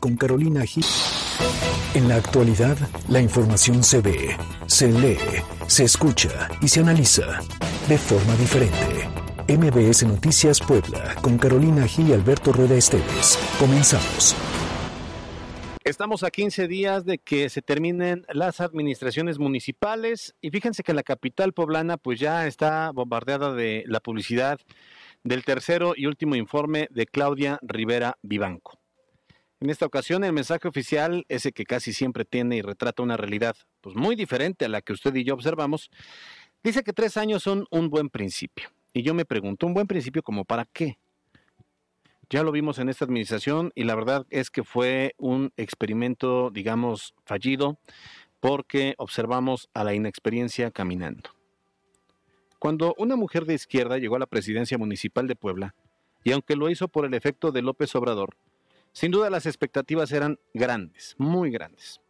con Carolina Gil. En la actualidad, la información se ve, se lee, se escucha y se analiza de forma diferente. MBS Noticias Puebla con Carolina Gil y Alberto Rueda Esteves. Comenzamos. Estamos a 15 días de que se terminen las administraciones municipales y fíjense que la capital poblana pues ya está bombardeada de la publicidad del tercero y último informe de Claudia Rivera Vivanco. En esta ocasión el mensaje oficial, ese que casi siempre tiene y retrata una realidad pues muy diferente a la que usted y yo observamos, dice que tres años son un buen principio. Y yo me pregunto, ¿un buen principio como para qué? Ya lo vimos en esta administración y la verdad es que fue un experimento, digamos, fallido porque observamos a la inexperiencia caminando. Cuando una mujer de izquierda llegó a la presidencia municipal de Puebla, y aunque lo hizo por el efecto de López Obrador, sin duda las expectativas eran grandes, muy grandes.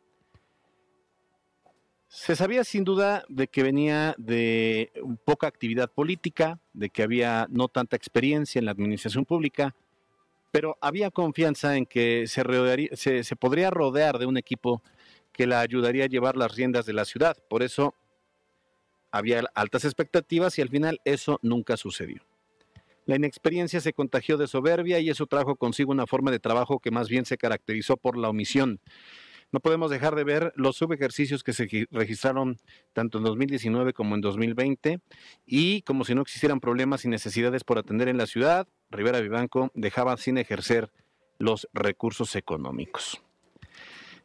Se sabía sin duda de que venía de poca actividad política, de que había no tanta experiencia en la administración pública, pero había confianza en que se, se, podría rodear de un equipo que la ayudaría a llevar las riendas de la ciudad. Por eso había altas expectativas y al final eso nunca sucedió. La inexperiencia se contagió de soberbia y eso trajo consigo una forma de trabajo que más bien se caracterizó por la omisión. No podemos dejar de ver los subejercicios que se registraron tanto en 2019 como en 2020 y como si no existieran problemas y necesidades por atender en la ciudad, Rivera Vivanco dejaba sin ejercer los recursos económicos.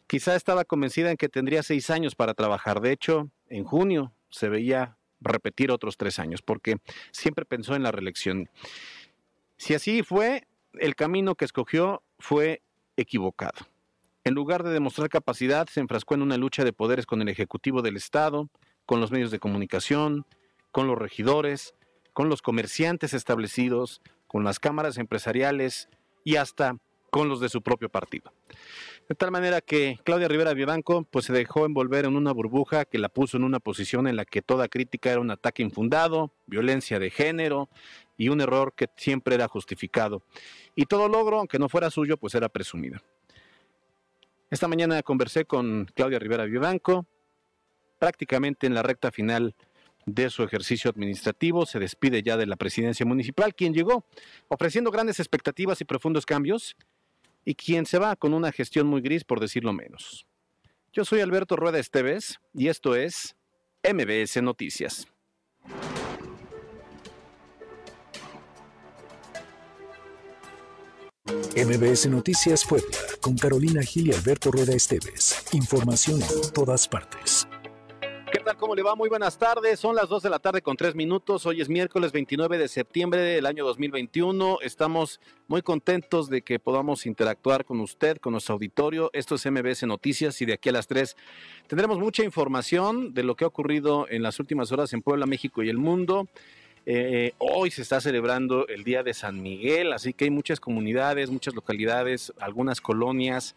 Quizá estaba convencida en que tendría seis años para trabajar. De hecho, en junio se veía repetir otros tres años, porque siempre pensó en la reelección. Si así fue, el camino que escogió fue equivocado. En lugar de demostrar capacidad, se enfrascó en una lucha de poderes con el Ejecutivo del Estado, con los medios de comunicación, con los regidores, con los comerciantes establecidos, con las cámaras empresariales y hasta con los de su propio partido. De tal manera que Claudia Rivera Vivanco pues se dejó envolver en una burbuja que la puso en una posición en la que toda crítica era un ataque infundado, violencia de género y un error que siempre era justificado. Y todo logro, aunque no fuera suyo, pues era presumido. Esta mañana conversé con Claudia Rivera Vivanco, prácticamente en la recta final de su ejercicio administrativo, se despide ya de la presidencia municipal, quien llegó ofreciendo grandes expectativas y profundos cambios, y quien se va con una gestión muy gris, por decirlo menos. Yo soy Alberto Rueda Esteves y esto es MBS Noticias. MBS Noticias Puebla, con Carolina Gil y Alberto Rueda Esteves. Información en todas partes. ¿Cómo le va? Muy buenas tardes. Son las 2 de la tarde con 3 minutos. Hoy es miércoles 29 de septiembre del año 2021. Estamos muy contentos de que podamos interactuar con usted, con nuestro auditorio. Esto es MBS Noticias y de aquí a las 3 tendremos mucha información de lo que ha ocurrido en las últimas horas en Puebla, México y el mundo. Eh, hoy se está celebrando el Día de San Miguel, así que hay muchas comunidades, muchas localidades, algunas colonias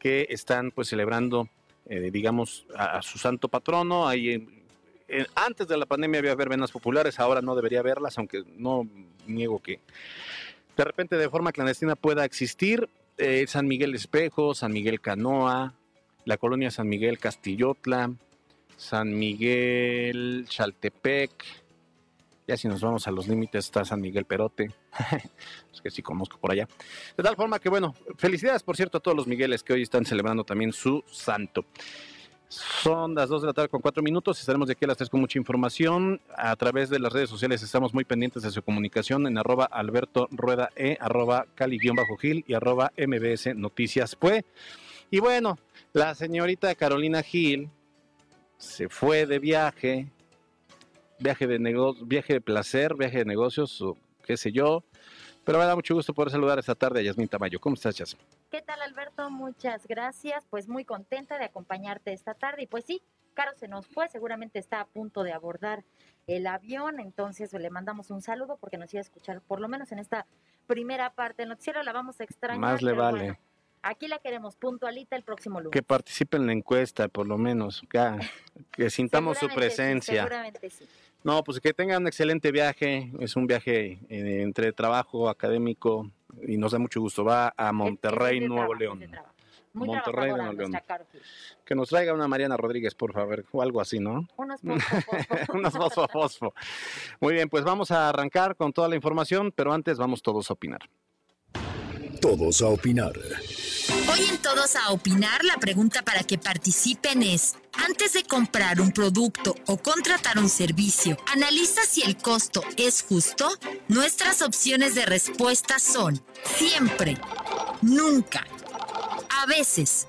que están pues celebrando eh, digamos, a, su santo patrono. Hay, antes de la pandemia había verbenas populares, ahora no debería haberlas, aunque no niego que de repente de forma clandestina pueda existir. Eh, San Miguel Espejo, San Miguel Canoa, la colonia San Miguel Castillotla, San Miguel Chaltepec, ya si nos vamos a los límites está San Miguel Perote, es que sí conozco por allá. De tal forma que, bueno, felicidades, por cierto, a todos los Migueles que hoy están celebrando también su santo. Son las 2 de la tarde con 4 minutos. Estaremos de aquí a las 3 con mucha información. A través de las redes sociales estamos muy pendientes de su comunicación en arroba Alberto Rueda E, arroba Cali-Gil y arroba MBS Noticias. Pues, y bueno, la señorita Carolina Gil se fue de viaje viaje de negocio, viaje de placer, viaje de negocios, o qué sé yo. Pero me da mucho gusto poder saludar esta tarde a Yasmín Tamayo. ¿Cómo estás, Yasmín? ¿Qué tal, Alberto? Muchas gracias. Pues muy contenta de acompañarte esta tarde. Y pues sí, Caro se nos fue, seguramente está a punto de abordar el avión, entonces le mandamos un saludo porque nos iba a escuchar, por lo menos en esta primera parte del noticiero, la vamos a extrañar. Más le vale. aquí la queremos puntualita el próximo lunes. Que participe en la encuesta, por lo menos, que sintamos su presencia. seguramente sí. No, pues que tengan un excelente viaje. Es un viaje eh, entre trabajo académico y nos da mucho gusto. Va a Monterrey, Nuevo León. Muy Monterrey Nuevo León. Que nos traiga una Mariana Rodríguez, por favor, o algo así, ¿no? Unos fosfo, fosfo. Unos fosfo, fosfo. Muy bien, pues vamos a arrancar con toda la información, pero antes vamos todos a opinar. Todos a opinar. Hoy en Todos a Opinar, la pregunta para que participen es, antes de comprar un producto o contratar un servicio, ¿analiza si el costo es justo? Nuestras opciones de respuesta son siempre, nunca, a veces.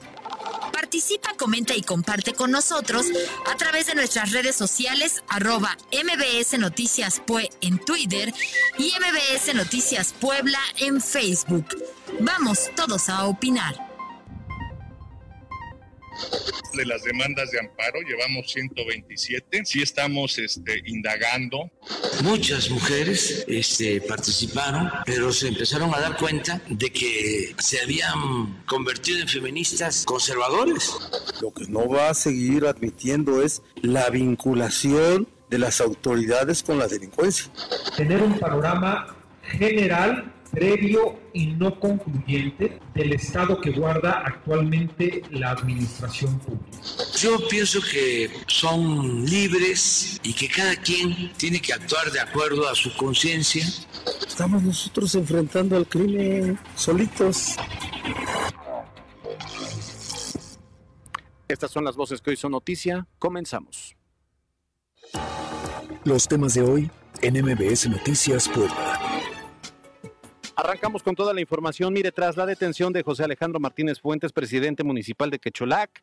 Participa, comenta y comparte con nosotros a través de nuestras redes sociales arroba MBS Noticias Pue en Twitter y MBS Noticias Puebla en Facebook. Vamos todos a opinar. De las demandas de amparo, llevamos 127. Sí estamos este, indagando. Muchas mujeres este, participaron, pero se empezaron a dar cuenta de que se habían convertido en feministas conservadores. Lo que no va a seguir admitiendo es la vinculación de las autoridades con la delincuencia. tener un panorama general, previo y no concluyente del estado que guarda actualmente la administración pública. Yo pienso que son libres y que cada quien tiene que actuar de acuerdo a su conciencia. Estamos nosotros enfrentando al crimen solitos. Estas son las voces que hoy son noticia. Comenzamos. Los temas de hoy en MBS Noticias Puebla. Arrancamos con toda la información. Mire, tras la detención de José Alejandro Martínez Fuentes, presidente municipal de Quecholac,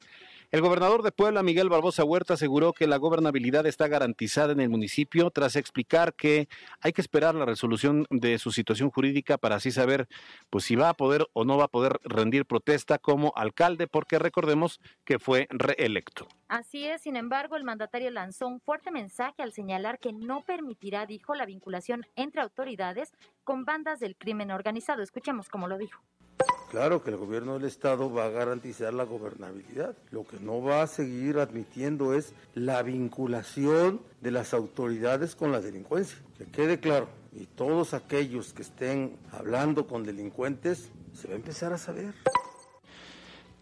el gobernador de Puebla, Miguel Barbosa Huerta, aseguró que la gobernabilidad está garantizada en el municipio tras explicar que hay que esperar la resolución de su situación jurídica para así saber pues si va a poder o no va a poder rendir protesta como alcalde, porque recordemos que fue reelecto. Así es, sin embargo, el mandatario lanzó un fuerte mensaje al señalar que no permitirá, dijo, la vinculación entre autoridades con bandas del crimen organizado. Escuchemos cómo lo dijo. Claro que el gobierno del estado va a garantizar la gobernabilidad. Lo que no va a seguir admitiendo es la vinculación de las autoridades con la delincuencia. Que quede claro. Y todos aquellos que estén hablando con delincuentes, se va a empezar a saber.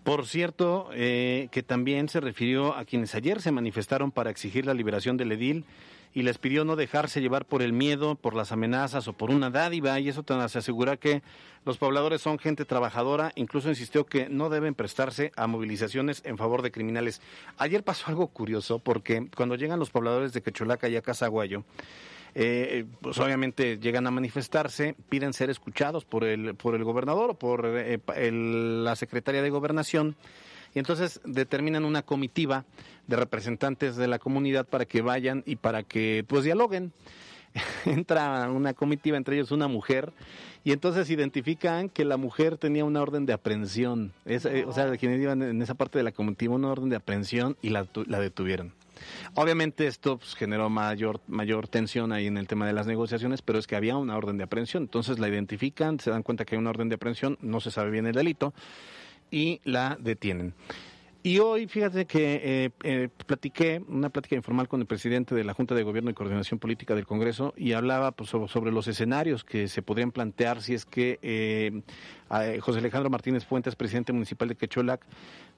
Por cierto, eh, que también se refirió a quienes ayer se manifestaron para exigir la liberación del edil y les pidió no dejarse llevar por el miedo, por las amenazas o por una dádiva, y eso te hace asegurar que los pobladores son gente trabajadora, incluso insistió que no deben prestarse a movilizaciones en favor de criminales. Ayer pasó algo curioso, porque cuando llegan los pobladores de Quecholaca y a Casaguayo, eh, pues obviamente llegan a manifestarse, piden ser escuchados por el, por el gobernador o por eh, el- la secretaria de gobernación y entonces determinan una comitiva de representantes de la comunidad para que vayan y para que pues dialoguen. Entra una comitiva, entre ellos una mujer, y entonces identifican que la mujer tenía una orden de aprehensión. Es, eh, o sea, quienes iban en esa parte de la comitiva, una orden de aprehensión y la, la detuvieron. Obviamente esto pues, generó mayor, mayor tensión ahí en el tema de las negociaciones, pero es que había una orden de aprehensión. Entonces la identifican, se dan cuenta que hay una orden de aprehensión, no se sabe bien el delito, y la detienen. Y hoy, fíjate que eh, eh, platiqué, una plática informal con el presidente de la Junta de Gobierno y Coordinación Política del Congreso y hablaba pues, sobre, los escenarios que se podrían plantear si es que eh, José Alejandro Martínez Fuentes, presidente municipal de Quecholac,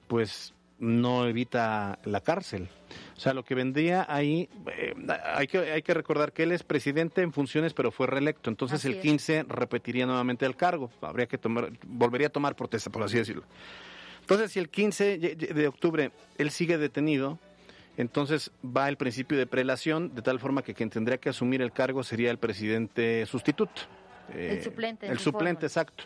pues no evita la cárcel. O sea, lo que vendría ahí, eh, hay, que, hay que recordar que él es presidente en funciones, pero fue reelecto. Entonces Así el es. 15 repetiría nuevamente el cargo. Habría que tomar, volvería a tomar protesta, por así decirlo. Entonces, si el 15 de octubre él sigue detenido, entonces va el principio de prelación, de tal forma que quien tendría que asumir el cargo sería el presidente sustituto. Eh, El suplente, en El su suplente, forma. exacto.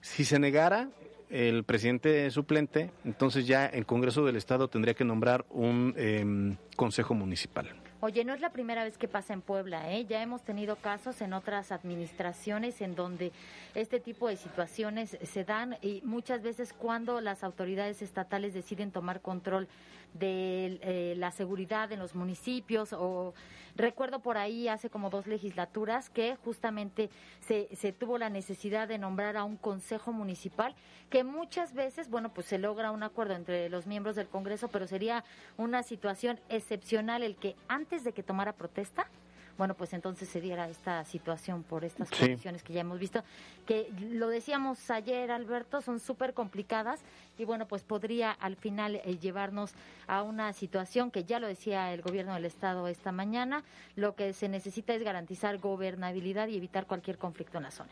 Si se negara el presidente suplente, entonces ya el Congreso del Estado tendría que nombrar un em, consejo municipal. Oye, no es la primera vez que pasa en Puebla, ¿eh? Ya hemos tenido casos en otras administraciones en donde este tipo de situaciones se dan y muchas veces cuando las autoridades estatales deciden tomar control de eh, la seguridad en los municipios o recuerdo por ahí hace como dos legislaturas que justamente se, se tuvo la necesidad de nombrar a un consejo municipal que muchas veces, bueno, pues se logra un acuerdo entre los miembros del Congreso, pero sería una situación excepcional el que antes de que tomara protesta bueno, pues entonces se diera esta situación por estas condiciones que ya hemos visto, que lo decíamos ayer, Alberto, son súper complicadas y bueno, pues podría al final eh, llevarnos a una situación que ya lo decía el gobierno del Estado esta mañana, lo que se necesita es garantizar gobernabilidad y evitar cualquier conflicto en la zona.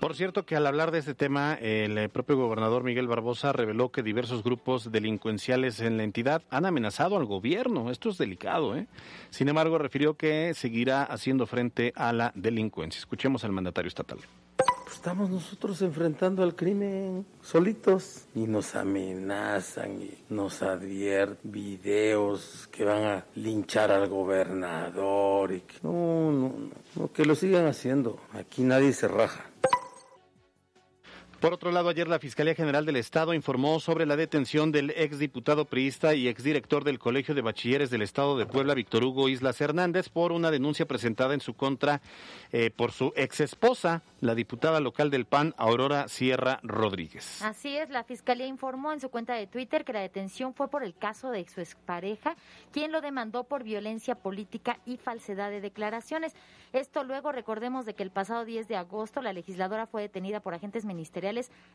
Por cierto que al hablar de este tema, el eh, propio gobernador Miguel Barbosa reveló que diversos grupos delincuenciales en la entidad han amenazado al gobierno. Esto es delicado, ¿eh? Sin embargo, refirió que seguirá haciendo frente a la delincuencia. Escuchemos al mandatario estatal. Pues estamos nosotros enfrentando al crimen solitos y nos amenazan y nos advierten videos que van a linchar al gobernador y que no, no, no, que lo sigan haciendo. Aquí nadie se raja. Por otro lado, ayer la Fiscalía General del Estado informó sobre la detención del exdiputado priista y exdirector del Colegio de Bachilleres del Estado de Puebla, Víctor Hugo Islas Hernández, por una denuncia presentada en su contra eh, por su exesposa, la diputada local del PAN, Aurora Sierra Rodríguez. Así es, la Fiscalía informó en su cuenta de Twitter que la detención fue por el caso de su expareja, quien lo demandó por violencia política y falsedad de declaraciones. Esto luego recordemos de que el pasado 10 de agosto la legisladora fue detenida por agentes ministeriales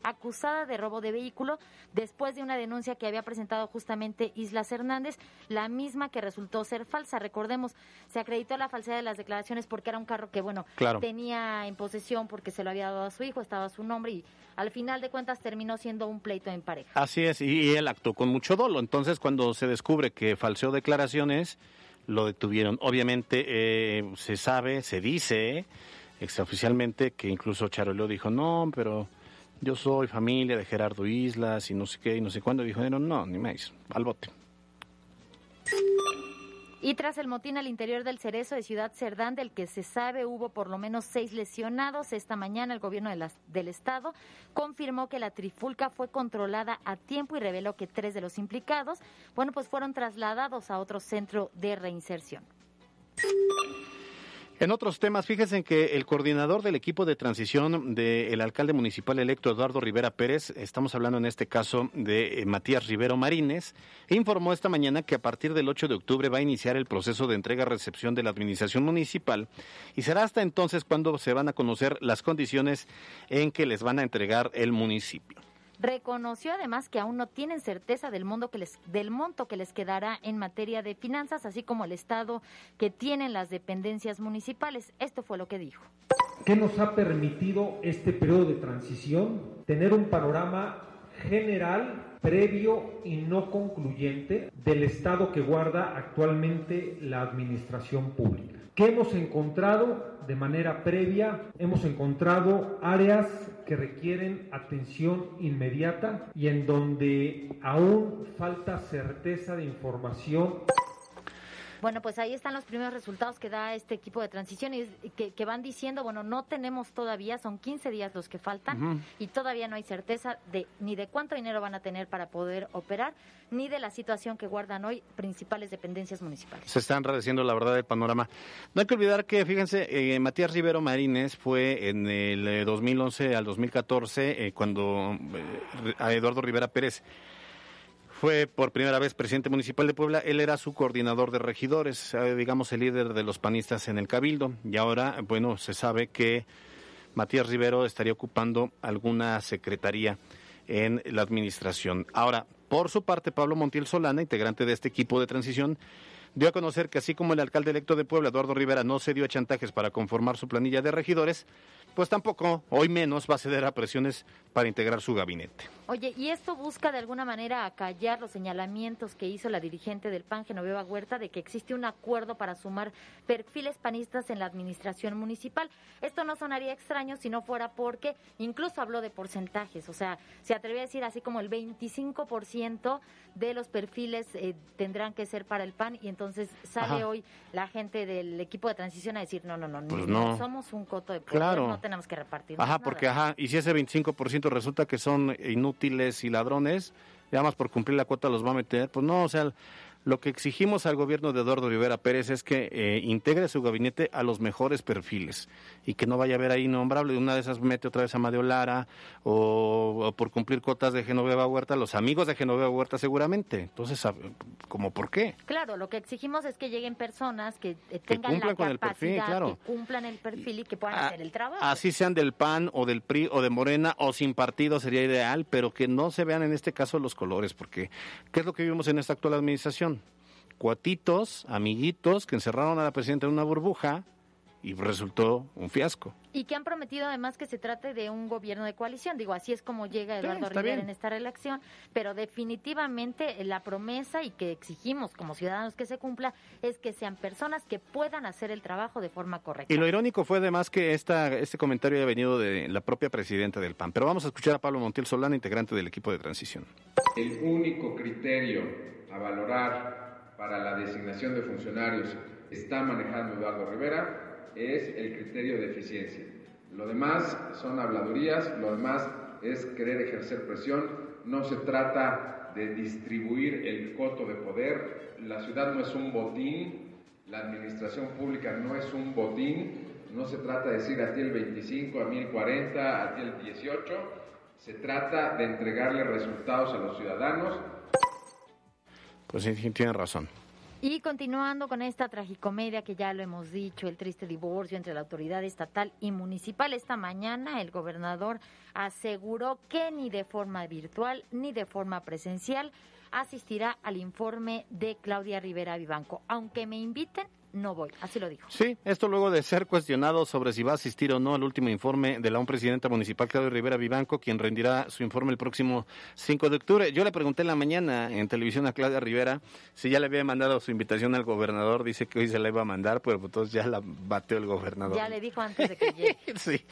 acusada de robo de vehículo después de una denuncia que había presentado justamente Islas Hernández, la misma que resultó ser falsa. Recordemos, se acreditó la falsedad de las declaraciones porque era un carro que, bueno, tenía en posesión porque se lo había dado a su hijo, estaba su nombre y al final de cuentas terminó siendo un pleito en pareja. Así es, y él actuó con mucho dolo. Entonces, cuando se descubre que falseó declaraciones, lo detuvieron. Obviamente, eh, se sabe, se dice extraoficialmente que incluso Charoleo dijo, no, pero yo soy familia de Gerardo Islas y no sé qué y no sé cuándo. Dijeron, no, ni más, al bote. Y tras el motín al interior del Cerezo de Ciudad Cerdán, del que se sabe hubo por lo menos seis lesionados, esta mañana el gobierno del Estado confirmó que la trifulca fue controlada a tiempo y reveló que tres de los implicados, bueno, pues fueron trasladados a otro centro de reinserción. En otros temas, fíjense que el coordinador del equipo de transición del alcalde municipal electo Eduardo Rivera Pérez, estamos hablando en este caso de eh, Matías Rivero Marínez, informó esta mañana que a partir del 8 de octubre va a iniciar el proceso de entrega-recepción de la administración municipal y será hasta entonces cuando se van a conocer las condiciones en que les van a entregar el municipio. Reconoció además que aún no tienen certeza del, monto que les quedará en materia de finanzas, así como el estado que tienen las dependencias municipales. Esto fue lo que dijo. ¿Qué nos ha permitido este periodo de transición? Tener un panorama general, previo y no concluyente del estado que guarda actualmente la administración pública. ¿Qué hemos encontrado de manera previa? Hemos encontrado áreas que requieren atención inmediata y en donde aún falta certeza de información bueno, pues ahí están los primeros resultados que da este equipo de transición y que, van diciendo, bueno, no tenemos todavía, son 15 días los que faltan y todavía no hay certeza de ni de cuánto dinero van a tener para poder operar, ni de la situación que guardan hoy principales dependencias municipales. Se está enredeciendo la verdad del panorama. No hay que olvidar que, fíjense, eh, Matías Rivero Marínez fue en el 2011 eh, al 2014 eh, cuando a Eduardo Rivera Pérez fue por primera vez presidente municipal de Puebla. Él era su coordinador de regidores, eh, digamos el líder de los panistas en el Cabildo. Y ahora, bueno, se sabe que Matías Rivero estaría ocupando alguna secretaría en la administración. Ahora, por su parte, Pablo Montiel Solana, integrante de este equipo de transición, dio a conocer que así como el alcalde electo de Puebla, Eduardo Rivera, no se dio a chantajes para conformar su planilla de regidores, pues tampoco, hoy menos, va a ceder a presiones para integrar su gabinete. Oye, ¿y esto busca de alguna manera acallar los señalamientos que hizo la dirigente del PAN, Genoveva Huerta, de que existe un acuerdo para sumar perfiles panistas en la administración municipal? Esto no sonaría extraño si no fuera porque incluso habló de porcentajes, o sea, se atrevió a decir así como el 25% de los perfiles eh, tendrán que ser para el PAN y entonces sale hoy la gente del equipo de transición a decir, no, no, no, pues no. somos un coto de poder, no tenemos que repartir. Ajá, porque, ajá, y si ese 25% resulta que son inútiles y ladrones, ya más por cumplir la cuota los va a meter, pues no, o sea, Lo que exigimos al gobierno de Eduardo Rivera Pérez es que eh, integre su gabinete a los mejores perfiles y que no vaya a haber ahí nombrable. Una de esas mete otra vez a Madeo Lara o, por cumplir cotas de Genoveva Huerta, los amigos de Genoveva Huerta seguramente. Entonces, ¿cómo por qué? Claro, lo que exigimos es que lleguen personas que eh, tengan la capacidad, el perfil, claro. que cumplan el perfil y que puedan ah, hacer el trabajo. Así sean del PAN o del PRI o de Morena o sin partido sería ideal, pero que no se vean en este caso los colores, porque ¿qué es lo que vimos en esta actual administración? Cuatitos, amiguitos que encerraron a la presidenta en una burbuja y resultó un fiasco. Y que han prometido además que se trate de un gobierno de coalición. Digo, así es como llega Eduardo Rivera en esta reelección, pero definitivamente la promesa y que exigimos como ciudadanos que se cumpla es que sean personas que puedan hacer el trabajo de forma correcta. Y lo irónico fue además que esta, este comentario haya venido de la propia presidenta del PAN. Pero vamos a escuchar a Pablo Montiel Solana, integrante del equipo de transición. El único criterio a valorar para la designación de funcionarios está manejando Eduardo Rivera es el criterio de eficiencia. Lo demás son habladurías, lo demás es querer ejercer presión, no se trata de distribuir el coto de poder, la ciudad no es un botín, la administración pública no es un botín, no se trata de decir a ti el 25, a mí el 40, a ti el 18, se trata de entregarle resultados a los ciudadanos pues sí, razón. Y continuando con esta tragicomedia que ya lo hemos dicho, el triste divorcio entre la autoridad estatal y municipal, esta mañana el gobernador aseguró que ni de forma virtual ni de forma presencial asistirá al informe de Claudia Rivera Vivanco. Aunque me inviten, no voy, así lo dijo. Sí, esto luego de ser cuestionado sobre si va a asistir o no al último informe de la un presidenta municipal, Claudio Rivera Vivanco, quien rendirá su informe el próximo 5 de octubre. Yo le pregunté en la mañana en televisión a Claudia Rivera si ya le había mandado su invitación al gobernador, dice que hoy se la iba a mandar, pero pues entonces ya la bateó el gobernador. Ya le dijo antes de que llegue. sí.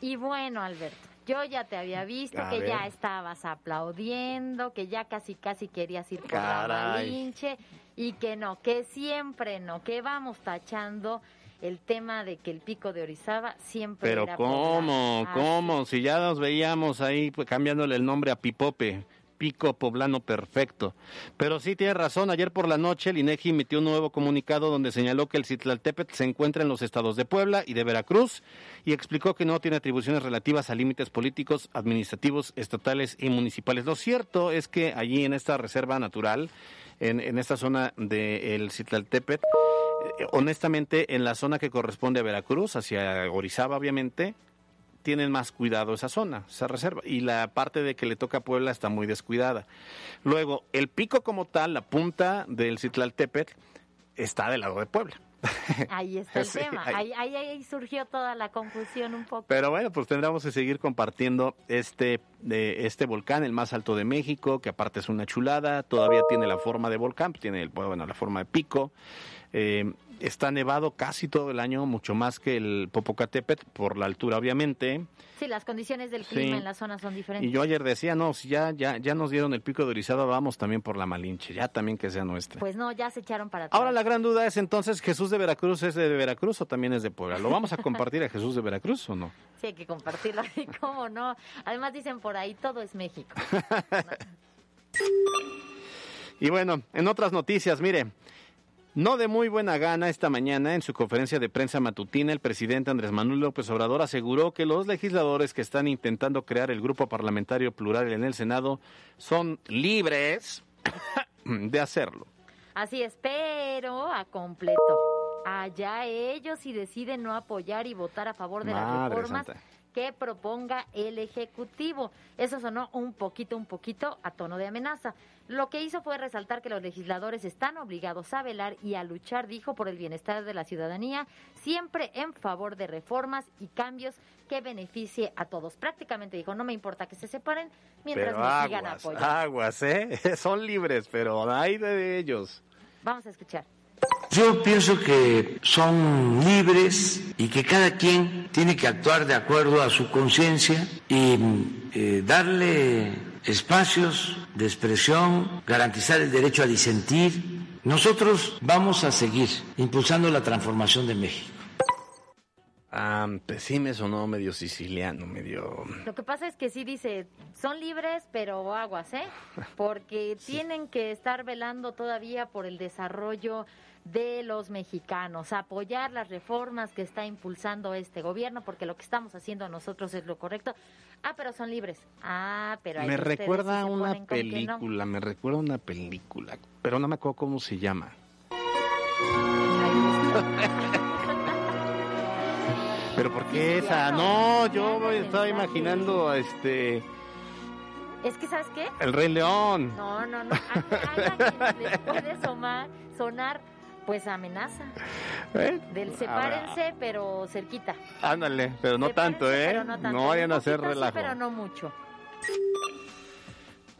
Y bueno, Alberto. Yo ya te había visto que ya estabas aplaudiendo, que ya casi casi querías ir por la malinche y que no, que siempre no, que vamos tachando el tema de que el pico de Orizaba siempre Pero cómo, cómo, si ya nos veíamos ahí pues, cambiándole el nombre a Pipope pico poblano perfecto. Pero sí tiene razón, ayer por la noche el INEGI emitió un nuevo comunicado donde señaló que el Citlaltépetl se encuentra en los estados de Puebla y de Veracruz y explicó que no tiene atribuciones relativas a límites políticos, administrativos, estatales y municipales. Lo cierto es que allí en esta reserva natural, en, esta zona del Citlaltépetl, eh, honestamente en la zona que corresponde a Veracruz, hacia Orizaba obviamente, tienen más cuidado esa zona, esa reserva. Y la parte de que le toca a Puebla está muy descuidada. Luego, el pico como tal, la punta del Citlaltépetl, está del lado de Puebla. Ahí está el tema. Ahí. Ahí, surgió toda la confusión un poco. Pero bueno, pues tendremos que seguir compartiendo este, de este volcán, el más alto de México, que aparte es una chulada, todavía tiene la forma de volcán, tiene bueno, la forma de pico. Eh, está nevado casi todo el año, mucho más que el Popocatépetl, por la altura obviamente. Sí, las condiciones del clima en la zona son diferentes. Y yo ayer decía, no, si ya, ya, ya nos dieron el pico de Orizaba, vamos también por la Malinche, ya también que sea nuestra. Pues no, ya se echaron para atrás. Ahora la gran duda es entonces, ¿Jesús de Veracruz es de Veracruz o también es de Puebla? ¿Lo vamos a compartir a Jesús de Veracruz o no? Sí, hay que compartirlo, ¿cómo no? Además dicen por ahí, todo es México. y bueno, en otras noticias, mire, no de muy buena gana, esta mañana en su conferencia de prensa matutina, el presidente Andrés Manuel López Obrador aseguró que los legisladores que están intentando crear el grupo parlamentario plural en el Senado son libres de hacerlo. Así es, pero a completo. Allá ellos si deciden no apoyar y votar a favor de las reformas que proponga el Ejecutivo. Eso sonó un poquito, un poquito a tono de amenaza. Lo que hizo fue resaltar que los legisladores están obligados a velar y a luchar, dijo, por el bienestar de la ciudadanía, siempre en favor de reformas y cambios que beneficie a todos. Prácticamente dijo, no me importa que se separen mientras me sigan apoyando. Aguas, ¿eh? Son libres, pero hay de ellos. Vamos a escuchar. Yo pienso que son libres y que cada quien tiene que actuar de acuerdo a su conciencia y eh, darle espacios de expresión, garantizar el derecho a disentir. Nosotros vamos a seguir impulsando la transformación de México. Ah, pues sí me sonó medio siciliano, medio... Lo que pasa es que sí dice, son libres, pero aguas, ¿eh? Porque tienen que estar velando todavía por el desarrollo de los mexicanos, apoyar las reformas que está impulsando este gobierno, porque lo que estamos haciendo nosotros es lo correcto. Ah, pero son libres. Ah, pero ahí Me recuerda a una no. película, me recuerda a una película, pero no me acuerdo cómo se llama. Pero ¿por qué esa? No, yo estaba imaginando a este Es que, ¿sabes qué? el Rey León. No, no, no. Hay les puede sonar, pues, amenaza. ¿Eh? Del Habrá. sepárense, pero cerquita. Ándale, pero no tanto, ¿eh? pero no, tanto. No vayan a hacer poquito sí, relajo. pero no mucho.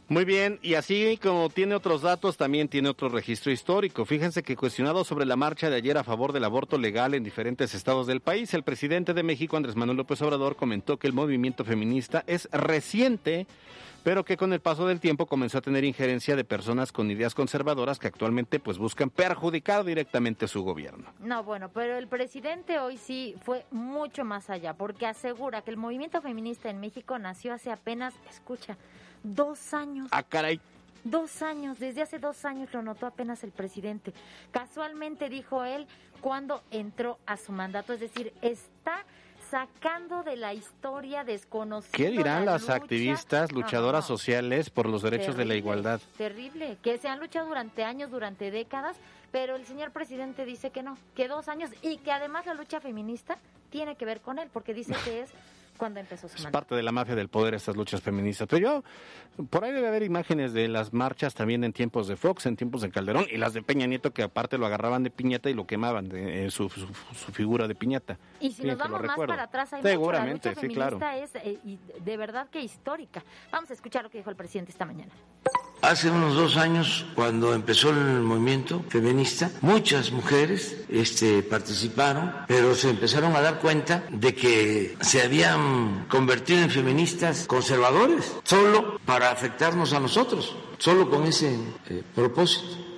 Muy bien, y así como tiene otros datos, también tiene otro registro histórico. Fíjense que cuestionado sobre la marcha de ayer a favor del aborto legal en diferentes estados del país, el presidente de México, Andrés Manuel López Obrador, comentó que el movimiento feminista es reciente, pero que con el paso del tiempo comenzó a tener injerencia de personas con ideas conservadoras que actualmente pues buscan perjudicar directamente su gobierno. No, bueno, pero el presidente hoy sí fue mucho más allá, porque asegura que el movimiento feminista en México nació hace apenas, escucha, dos años. Ah, caray. Dos años, desde hace dos años lo notó apenas el presidente. Casualmente dijo él cuando entró a su mandato, es decir, está sacando de la historia desconocida. ¿Qué dirán las activistas, luchadoras sociales por los derechos de la igualdad? Terrible, que se han luchado durante años, durante décadas, pero el señor presidente dice que no, que dos años y que además la lucha feminista tiene que ver con él, porque dice que es cuando empezó su Es mandato. parte de la mafia del poder estas luchas feministas. Pero yo, por ahí debe haber imágenes de las marchas también en tiempos de Fox, en tiempos de Calderón, y las de Peña Nieto que aparte lo agarraban de piñata y lo quemaban, de, eh, su, su- su figura de piñata. Y si nos vamos más recuerdo. para atrás, hay Seguramente, mucho. La sí, lucha claro. es eh, y de verdad que histórica. Vamos a escuchar lo que dijo el presidente esta mañana. Hace unos dos años, cuando empezó el movimiento feminista, muchas mujeres este, participaron, pero se empezaron a dar cuenta de que se habían convertido en feministas conservadores, solo para afectarnos a nosotros, solo con ese eh, propósito.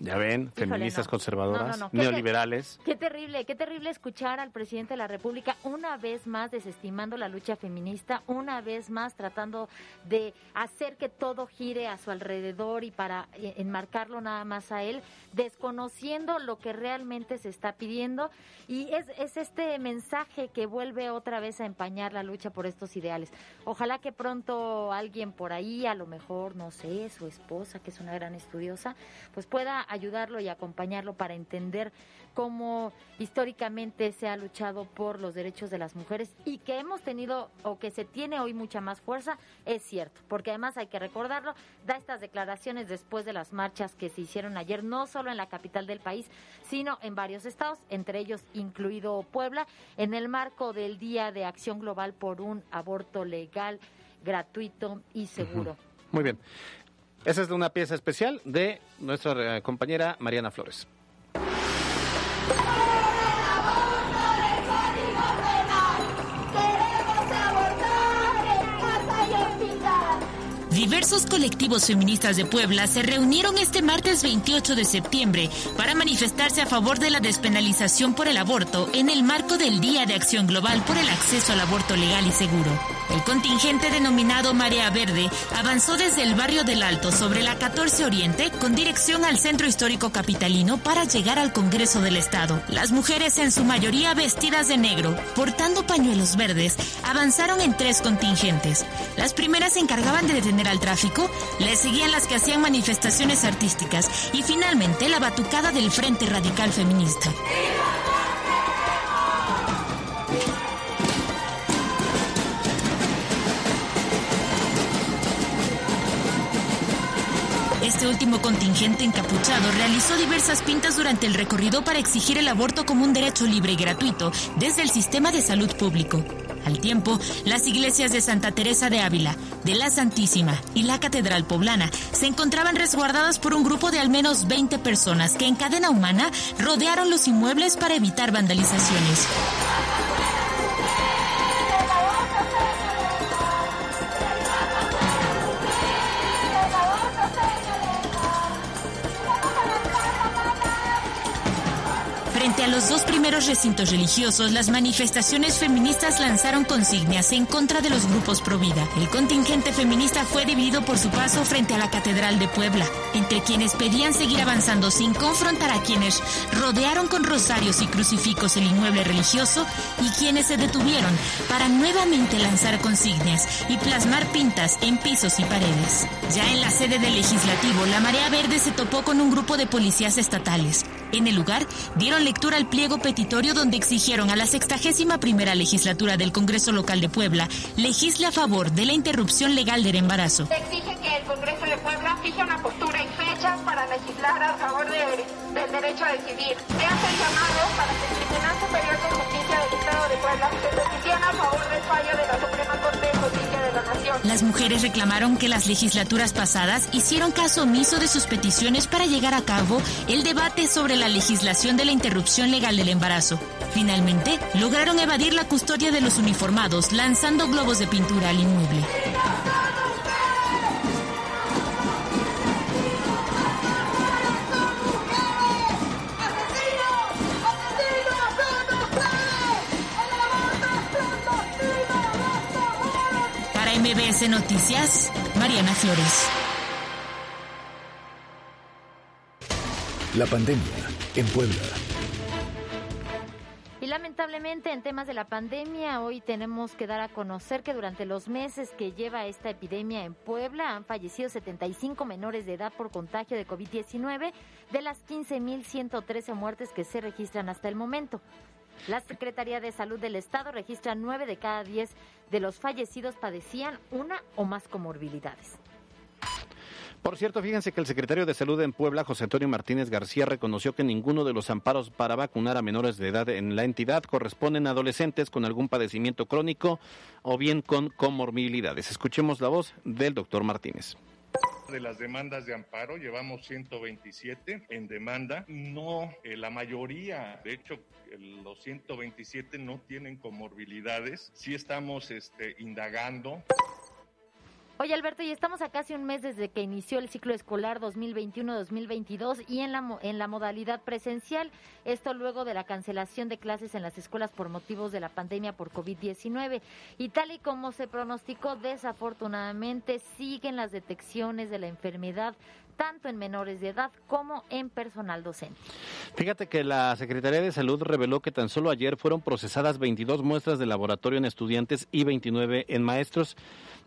Ya ven, feministas no. conservadoras, No, no, no. ¿Qué neoliberales. Qué terrible, qué terrible escuchar al presidente de la República una vez más desestimando la lucha feminista, una vez más tratando de hacer que todo gire a su alrededor y para eh, enmarcarlo nada más a él, desconociendo lo que realmente se está pidiendo. Y es, es este mensaje que vuelve otra vez a empañar la lucha por estos ideales. Ojalá que pronto alguien por ahí, a lo mejor, no sé, su esposa, que es una gran estudiosa, pues pueda ayudarlo y acompañarlo para entender cómo históricamente se ha luchado por los derechos de las mujeres y que hemos tenido o que se tiene hoy mucha más fuerza, es cierto, porque además hay que recordarlo, da estas declaraciones después de las marchas que se hicieron ayer, no solo en la capital del país, sino en varios estados, entre ellos incluido Puebla, en el marco del Día de Acción Global por un aborto legal, gratuito y seguro. Muy bien. Esa es de una pieza especial de nuestra eh, compañera Mariana Flores. Diversos colectivos feministas de Puebla se reunieron este martes 28 de septiembre para manifestarse a favor de la despenalización por el aborto en el marco del Día de Acción Global por el acceso al aborto legal y seguro. El contingente denominado Marea Verde avanzó desde el barrio del Alto sobre la 14 Oriente con dirección al centro histórico capitalino para llegar al Congreso del Estado. Las mujeres en su mayoría vestidas de negro, portando pañuelos verdes, avanzaron en tres contingentes. Las primeras se encargaban de detener al tráfico, le seguían las que hacían manifestaciones artísticas y finalmente la batucada del Frente Radical Feminista. Este último contingente encapuchado realizó diversas pintas durante el recorrido para exigir el aborto como un derecho libre y gratuito desde el sistema de salud público. Al tiempo, las iglesias de Santa Teresa de Ávila, de la Santísima y la Catedral Poblana se encontraban resguardadas por un grupo de al menos 20 personas que en cadena humana rodearon los inmuebles para evitar vandalizaciones. Los dos primeros recintos religiosos, las manifestaciones feministas lanzaron consignas en contra de los grupos pro vida. El contingente feminista fue dividido por su paso frente a la Catedral de Puebla, entre quienes pedían seguir avanzando sin confrontar a quienes rodearon con rosarios y crucifijos el inmueble religioso y quienes se detuvieron para nuevamente lanzar consignas y plasmar pintas en pisos y paredes. Ya en la sede del legislativo, la Marea Verde se topó con un grupo de policías estatales. En el lugar, dieron lectura al pliego petitorio donde exigieron a la 61 primera legislatura del Congreso Local de Puebla legisle a favor de la interrupción legal del embarazo. Se exige que el Congreso de Puebla fije una postura y fechas para legislar a favor de, del derecho a decidir. Se hace llamado para que el Tribunal Superior de Justicia del Estado de Puebla se posicione a favor del fallo de la Suprema Corte Las mujeres reclamaron que las legislaturas pasadas hicieron caso omiso de sus peticiones para llegar a cabo el debate sobre la legislación de la interrupción legal del embarazo. Finalmente, lograron evadir la custodia de los uniformados lanzando globos de pintura al inmueble. MBS Noticias, Mariana Flores. La pandemia en Puebla. Y lamentablemente en temas de la pandemia, hoy tenemos que dar a conocer que durante los meses que lleva esta epidemia en Puebla han fallecido 75 menores de edad por contagio de COVID-19 de las 15.113 muertes que se registran hasta el momento. La Secretaría de Salud del Estado registra 9 de cada 10 de los fallecidos padecían una o más comorbilidades. Por cierto, fíjense que el secretario de Salud en Puebla, José Antonio Martínez García, reconoció que ninguno de los amparos para vacunar a menores de edad en la entidad corresponden a adolescentes con algún padecimiento crónico o bien con comorbilidades. Escuchemos la voz del doctor Martínez. De las demandas de amparo, llevamos 127 en demanda. No, eh, la mayoría, de hecho, los 127 no tienen comorbilidades. Sí estamos este, indagando. Oye Alberto, y estamos a casi un mes desde que inició el ciclo escolar 2021-2022 y en la, en la modalidad presencial, esto luego de la cancelación de clases en las escuelas por motivos de la pandemia por COVID-19. Y tal y como se pronosticó, desafortunadamente siguen las detecciones de la enfermedad tanto en menores de edad como en personal docente. Fíjate que la Secretaría de Salud reveló que tan solo ayer fueron procesadas 22 muestras de laboratorio en estudiantes y 29 en maestros,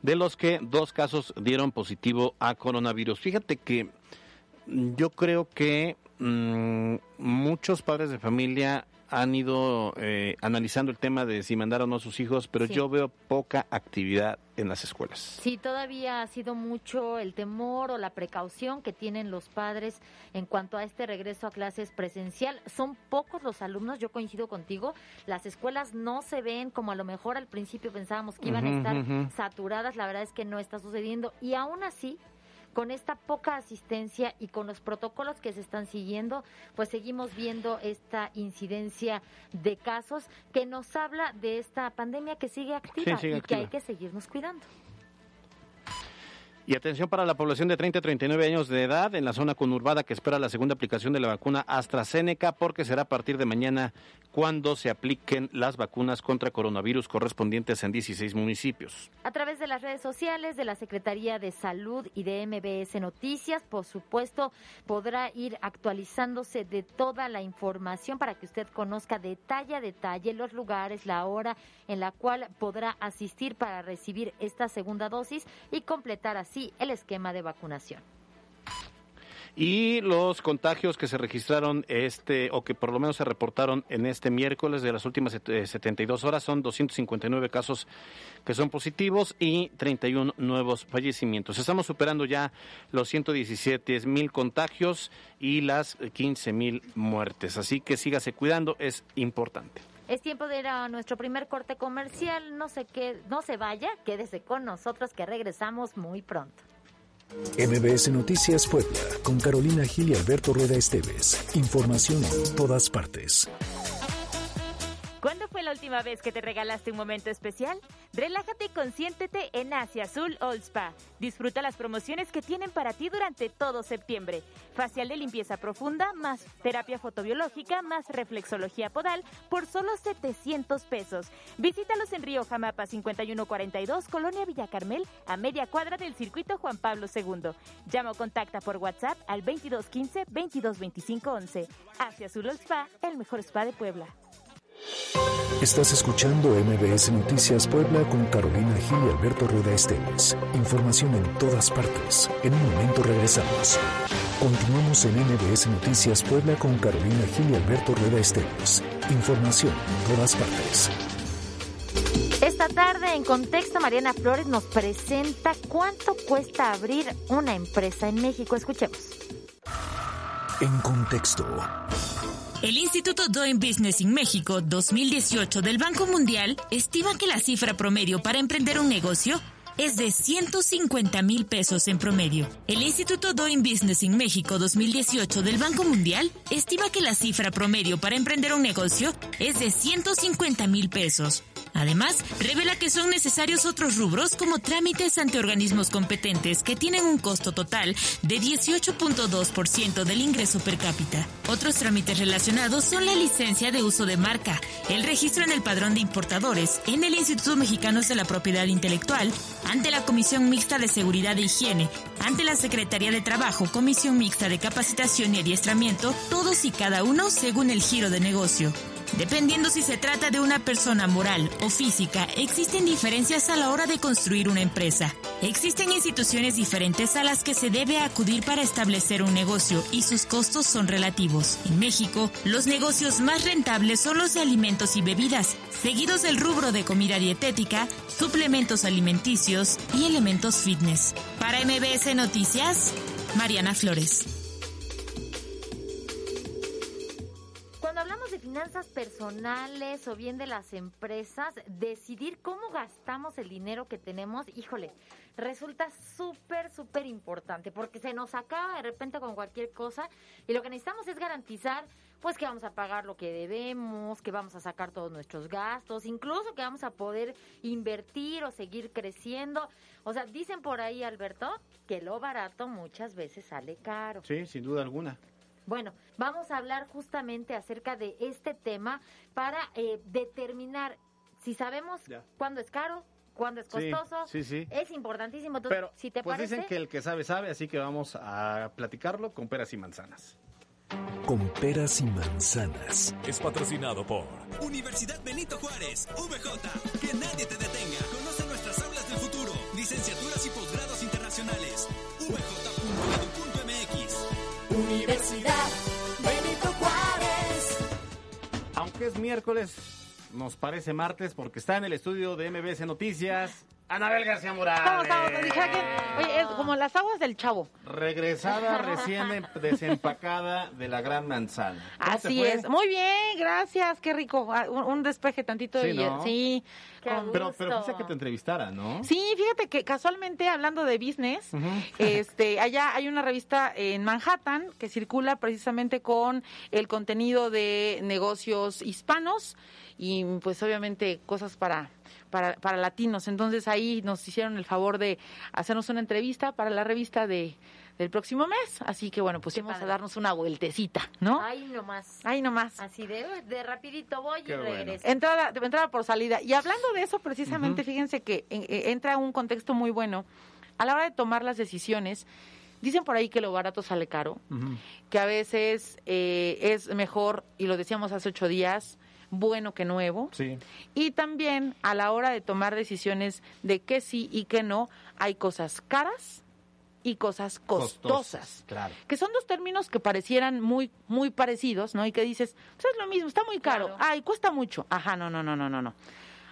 de los que dos casos dieron positivo a coronavirus. Fíjate que yo creo que mm, muchos padres de familia han ido eh, analizando el tema de si mandar o no a sus hijos, pero Sí. yo veo poca actividad en las escuelas. Sí, todavía ha sido mucho el temor o la precaución que tienen los padres en cuanto a este regreso a clases presencial. Son pocos los alumnos, yo coincido contigo. Las escuelas no se ven como a lo mejor al principio pensábamos que iban a estar saturadas. La verdad es que no está sucediendo. Y aún así, con esta poca asistencia y con los protocolos que se están siguiendo, pues seguimos viendo esta incidencia de casos que nos habla de esta pandemia que sigue activa sigue y que hay que seguirnos cuidando. Y atención para la población de 30 a 39 años de edad en la zona conurbada que espera la segunda aplicación de la vacuna AstraZeneca porque será a partir de mañana cuando se apliquen las vacunas contra coronavirus correspondientes en 16 municipios. A través de las redes sociales de la Secretaría de Salud y de MBS Noticias, por supuesto, podrá ir actualizándose de toda la información para que usted conozca detalle a detalle los lugares, la hora en la cual podrá asistir para recibir esta segunda dosis y completar así el esquema de vacunación. Y los contagios que se registraron este o que por lo menos se reportaron en este miércoles de las últimas set- eh, 72 horas son 259 casos que son positivos y 31 nuevos fallecimientos. Estamos superando ya los 117 mil contagios y las 15 mil muertes. Así que sígase cuidando, es importante. Es tiempo de ir a nuestro primer corte comercial. No se, no se vaya, quédese con nosotros que regresamos muy pronto. MBS Noticias Puebla, con Carolina Gil y Alberto Rueda Esteves. Información en todas partes. ¿Cuándo fue la última vez que te regalaste un momento especial? Relájate y consiéntete en Asia Azul Old Spa. Disfruta las promociones que tienen para ti durante todo septiembre. Facial de limpieza profunda, más terapia fotobiológica, más reflexología podal por solo 700 pesos. Visítalos en Río Jamapa 5142, Colonia Villa Carmel, a media cuadra del circuito Juan Pablo II. Llama o contacta por WhatsApp al 2215 2225 11. Asia Azul Old Spa, el mejor spa de Puebla. Estás escuchando MBS Noticias Puebla con Carolina Gil y Alberto Rueda Esteves. Información en todas partes. En un momento regresamos. Continuamos en MBS Noticias Puebla con Carolina Gil y Alberto Rueda Esteves. Información en todas partes. Esta tarde en Contexto Mariana Flores nos presenta cuánto cuesta abrir una empresa en México. Escuchemos. En Contexto. El Instituto Doing Business in México 2018 del Banco Mundial estima que la cifra promedio para emprender un negocio es de 150 mil pesos en promedio. El Instituto Doing Business in México 2018 del Banco Mundial estima que la cifra promedio para emprender un negocio es de 150 mil pesos. Además, revela que son necesarios otros rubros como trámites ante organismos competentes que tienen un costo total de 18.2% del ingreso per cápita. Otros trámites relacionados son la licencia de uso de marca, el registro en el padrón de importadores, en el Instituto Mexicano de la Propiedad Intelectual, ante la Comisión Mixta de Seguridad e Higiene, ante la Secretaría de Trabajo, Comisión Mixta de Capacitación y Adiestramiento, todos y cada uno según el giro de negocio. Dependiendo si se trata de una persona moral o física, existen diferencias a la hora de construir una empresa. Existen instituciones diferentes a las que se debe acudir para establecer un negocio y sus costos son relativos. En México, los negocios más rentables son los de alimentos y bebidas, seguidos del rubro de comida dietética, suplementos alimenticios y elementos fitness. Para MBS Noticias, Mariana Flores. Finanzas personales o bien de las empresas, decidir cómo gastamos el dinero que tenemos, híjole, resulta súper, súper importante porque se nos acaba de repente con cualquier cosa y lo que necesitamos es garantizar pues que vamos a pagar lo que debemos, que vamos a sacar todos nuestros gastos, incluso que vamos a poder invertir o seguir creciendo. O sea, dicen por ahí, Alberto, que lo barato muchas veces sale caro. Sí, sin duda alguna. Bueno, vamos a hablar justamente acerca de este tema para eh, determinar si sabemos Ya. cuándo es caro, cuándo es costoso. sí, sí. Es importantísimo. Entonces, Pero si te pues parece, dicen que el que sabe sabe, así que vamos a platicarlo con peras y manzanas. Con peras y manzanas. Es patrocinado por Universidad Benito Juárez, VJ. Que nadie te detenga. Conoce nuestras aulas del futuro. Licenciaturas Universidad Benito Juárez. Aunque es miércoles, nos parece martes porque está en el estudio de MBS Noticias. Anabel García Morales. Estamos, estamos, dije aquí, oye, es como las aguas del chavo. Regresada recién em- desempacada de la gran manzana. ¿Cómo te Así es. Muy bien, gracias, qué rico. Ah, Un, un despeje tantito Sí, y ¿no? sí. con- Pero, pero quise que te entrevistara, ¿no? Sí, fíjate que casualmente hablando de business, este, allá hay una revista en Manhattan que circula precisamente con el contenido de negocios hispanos y pues obviamente cosas para para, para latinos. Entonces ahí nos hicieron el favor de hacernos una entrevista para la revista de del próximo mes. Así que bueno, pues vamos a darnos una vueltecita, ¿no? Ahí nomás. Ahí nomás. Así de, de rapidito voy Qué y bueno. regreso. Entrada, entrada por salida. Y hablando de eso, precisamente, fíjense que eh, eh, entra un contexto muy bueno. A la hora de tomar las decisiones, dicen por ahí que lo barato sale caro, que a veces eh, es mejor, y lo decíamos hace ocho días, bueno que nuevo. Sí. Y también a la hora de tomar decisiones de qué sí y qué no, hay cosas caras y cosas costosas Claro. que son dos términos que parecieran muy muy parecidos, ¿no? Y que dices, pues es lo mismo, está muy caro, ay, cuesta mucho. Ajá, no, no, no, no, no, no.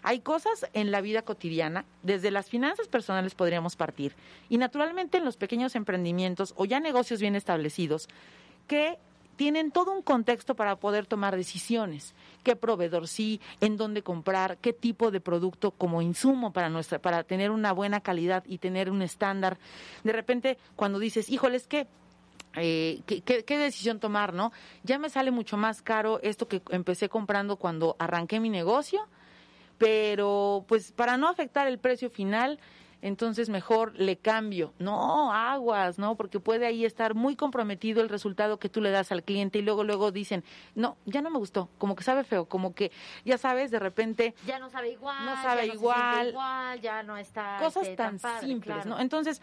Hay cosas en la vida cotidiana, desde las finanzas personales podríamos partir, y naturalmente en los pequeños emprendimientos o ya negocios bien establecidos, que tienen todo un contexto para poder tomar decisiones. ¿Qué proveedor sí? ¿En dónde comprar? ¿Qué tipo de producto como insumo para nuestra para tener una buena calidad y tener un estándar? De repente, cuando dices, híjole, es que eh, ¿qué, qué, qué decisión tomar, ¿no? Ya me sale mucho más caro esto que empecé comprando cuando arranqué mi negocio, pero pues para no afectar el precio final, entonces mejor le cambio. No, aguas, ¿no? Porque puede ahí estar muy comprometido el resultado que tú le das al cliente y luego luego dicen, "No, ya no me gustó", como que sabe feo, como que ya sabes, de repente Ya no sabe igual. No sabe igual. igual, ya no está. cosas este, tan, padre, simples, claro. ¿no? Entonces,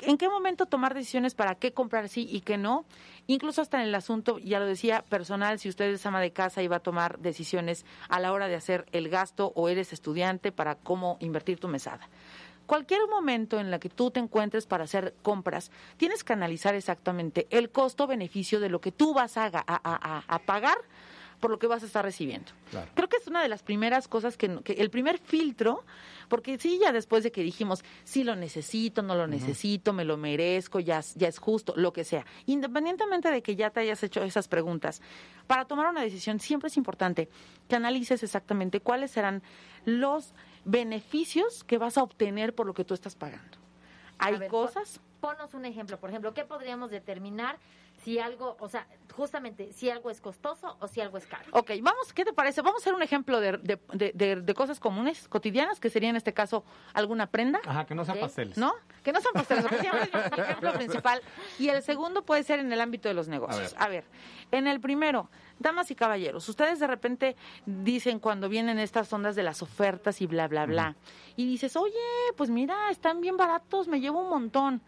¿en qué momento tomar decisiones para qué comprar sí y qué no? Incluso hasta en el asunto, ya lo decía, personal, si usted es ama de casa y va a tomar decisiones a la hora de hacer el gasto o eres estudiante para cómo invertir tu mesada. Cualquier momento en la que tú te encuentres para hacer compras, tienes que analizar exactamente el costo-beneficio de lo que tú vas a- a pagar por lo que vas a estar recibiendo. Creo que es una de las primeras cosas que, que el primer filtro, porque sí, ya después de que dijimos, sí lo necesito, no lo necesito, me lo merezco, ya, es- ya es justo, lo que sea. Independientemente de que ya te hayas hecho esas preguntas, para tomar una decisión siempre es importante que analices exactamente cuáles serán los beneficios que vas a obtener por lo que tú estás pagando. Hay ver, cosas... pon- Ponos un ejemplo, por ejemplo, ¿qué podríamos determinar si algo, o sea, justamente si algo es costoso o si algo es caro? Ok, vamos, ¿qué te parece? Vamos a hacer un ejemplo de, de, de- de- de cosas comunes, cotidianas, que sería en este caso alguna prenda. Ajá, que no sean pasteles. ¿No? Que no sean pasteles, porque siempre es mi ejemplo principal. Y el segundo puede ser en el ámbito de los negocios. A ver. en el primero, damas y caballeros, ustedes de repente dicen cuando vienen estas ondas de las ofertas y bla, bla, bla, y dices, oye, pues mira, están bien baratos, me llevo un montón.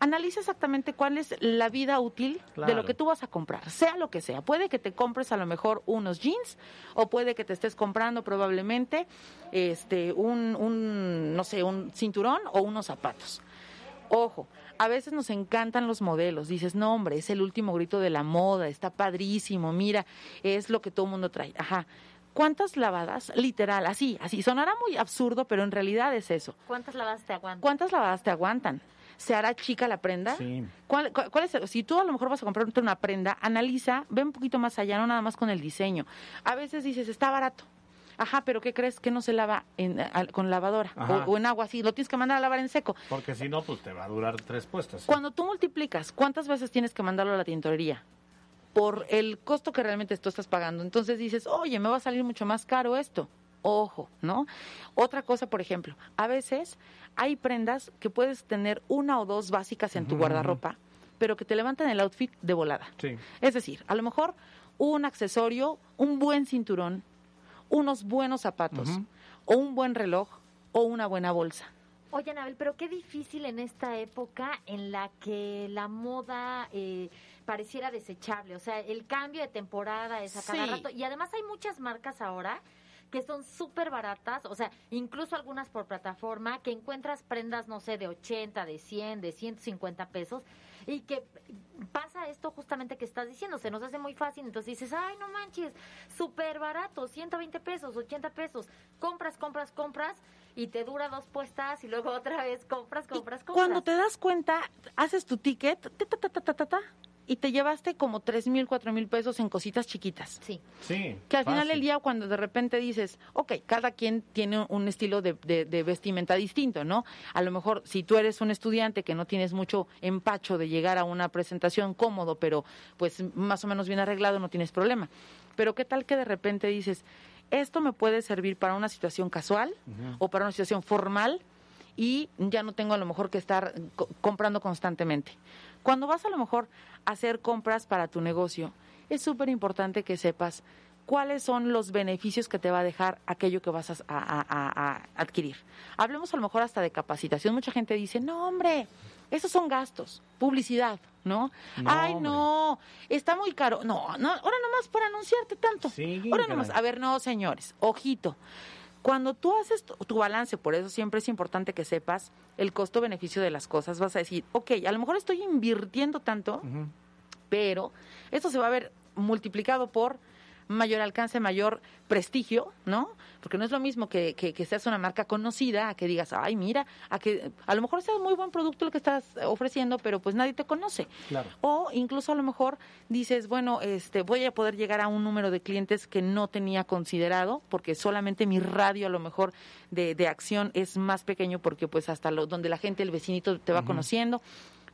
Analiza exactamente cuál es la vida útil de lo que tú vas a comprar, sea lo que sea. Puede que te compres a lo mejor unos jeans o puede que te estés comprando probablemente este un, un no sé, un cinturón o unos zapatos. Ojo, a veces nos encantan los modelos. Dices, no, hombre, es el último grito de la moda, está padrísimo, mira, es lo que todo el mundo trae. Ajá. ¿Cuántas lavadas? Literal, así, así. Sonará muy absurdo, pero en realidad es eso. ¿Cuántas lavadas te aguantan? ¿Cuántas lavadas te aguantan? ¿Se hará chica la prenda? Sí. ¿Cuál, cuál- cuál es el- si tú a lo mejor vas a comprarte una prenda, analiza, ve un poquito más allá, no nada más con el diseño. A veces dices, está barato. Ajá, pero ¿qué crees que no se lava en- con lavadora o en agua así? Lo tienes que mandar a lavar en seco. Porque si no, pues te va a durar tres puestas. Cuando tú multiplicas, ¿cuántas veces tienes que mandarlo a la tintorería? Por el costo que realmente tú estás pagando. Entonces dices, oye, me va a salir mucho más caro esto. Ojo, ¿no? Otra cosa, por ejemplo, a veces hay prendas que puedes tener una o dos básicas en tu guardarropa, pero que te levantan el outfit de volada. Sí. Es decir, a lo mejor un accesorio, un buen cinturón, unos buenos zapatos, o un buen reloj, o una buena bolsa. Oye, Anabel, pero qué difícil en esta época en la que la moda eh, pareciera desechable. O sea, el cambio de temporada es a cada Sí. rato. Y además hay muchas marcas ahora que son súper baratas, o sea, incluso algunas por plataforma, que encuentras prendas, no sé, de 80, de 100, de 150 pesos, y que pasa esto justamente que estás diciendo, se nos hace muy fácil, entonces dices, ay, no manches, súper barato, 120 pesos, 80 pesos, compras, compras, compras, y te dura dos puestas, y luego otra vez compras, compras, compras. Cuando te das cuenta, haces tu ticket, ta, ta, ta, ta, ta, ta, y te llevaste como tres mil, cuatro mil pesos en cositas chiquitas. Sí. Sí. Que al final del día, cuando de repente dices, ok, cada quien tiene un estilo de, de- de vestimenta distinto, ¿no? A lo mejor, si tú eres un estudiante que no tienes mucho empacho de llegar a una presentación cómodo, pero pues más o menos bien arreglado, no tienes problema. Pero qué tal que de repente dices, esto me puede servir para una situación casual o para una situación formal y ya no tengo a lo mejor que estar co- comprando constantemente. Cuando vas a lo mejor a hacer compras para tu negocio, es súper importante que sepas cuáles son los beneficios que te va a dejar aquello que vas a, a- a- a adquirir. Hablemos a lo mejor hasta de capacitación. Mucha gente dice, no, hombre, esos son gastos, publicidad, ¿no? No, Ay, hombre. no, está muy caro. No, no, ahora nomás por anunciarte tanto. Sí, ahora caray. nomás, a ver, no, señores, ojito. Cuando tú haces tu, balance, por eso siempre es importante que sepas el costo-beneficio de las cosas, vas a decir, ok, a lo mejor estoy invirtiendo tanto, pero esto se va a ver multiplicado por mayor alcance, mayor prestigio, ¿no? Porque no es lo mismo que, que, que seas una marca conocida, a que digas, ay, mira, a que a lo mejor sea un muy buen producto lo que estás ofreciendo, pero pues nadie te conoce. Claro. O incluso a lo mejor dices, bueno, este, voy a poder llegar a un número de clientes que no tenía considerado, porque solamente mi radio a lo mejor de, de acción es más pequeño, porque pues hasta lo, donde la gente, el vecinito te va conociendo.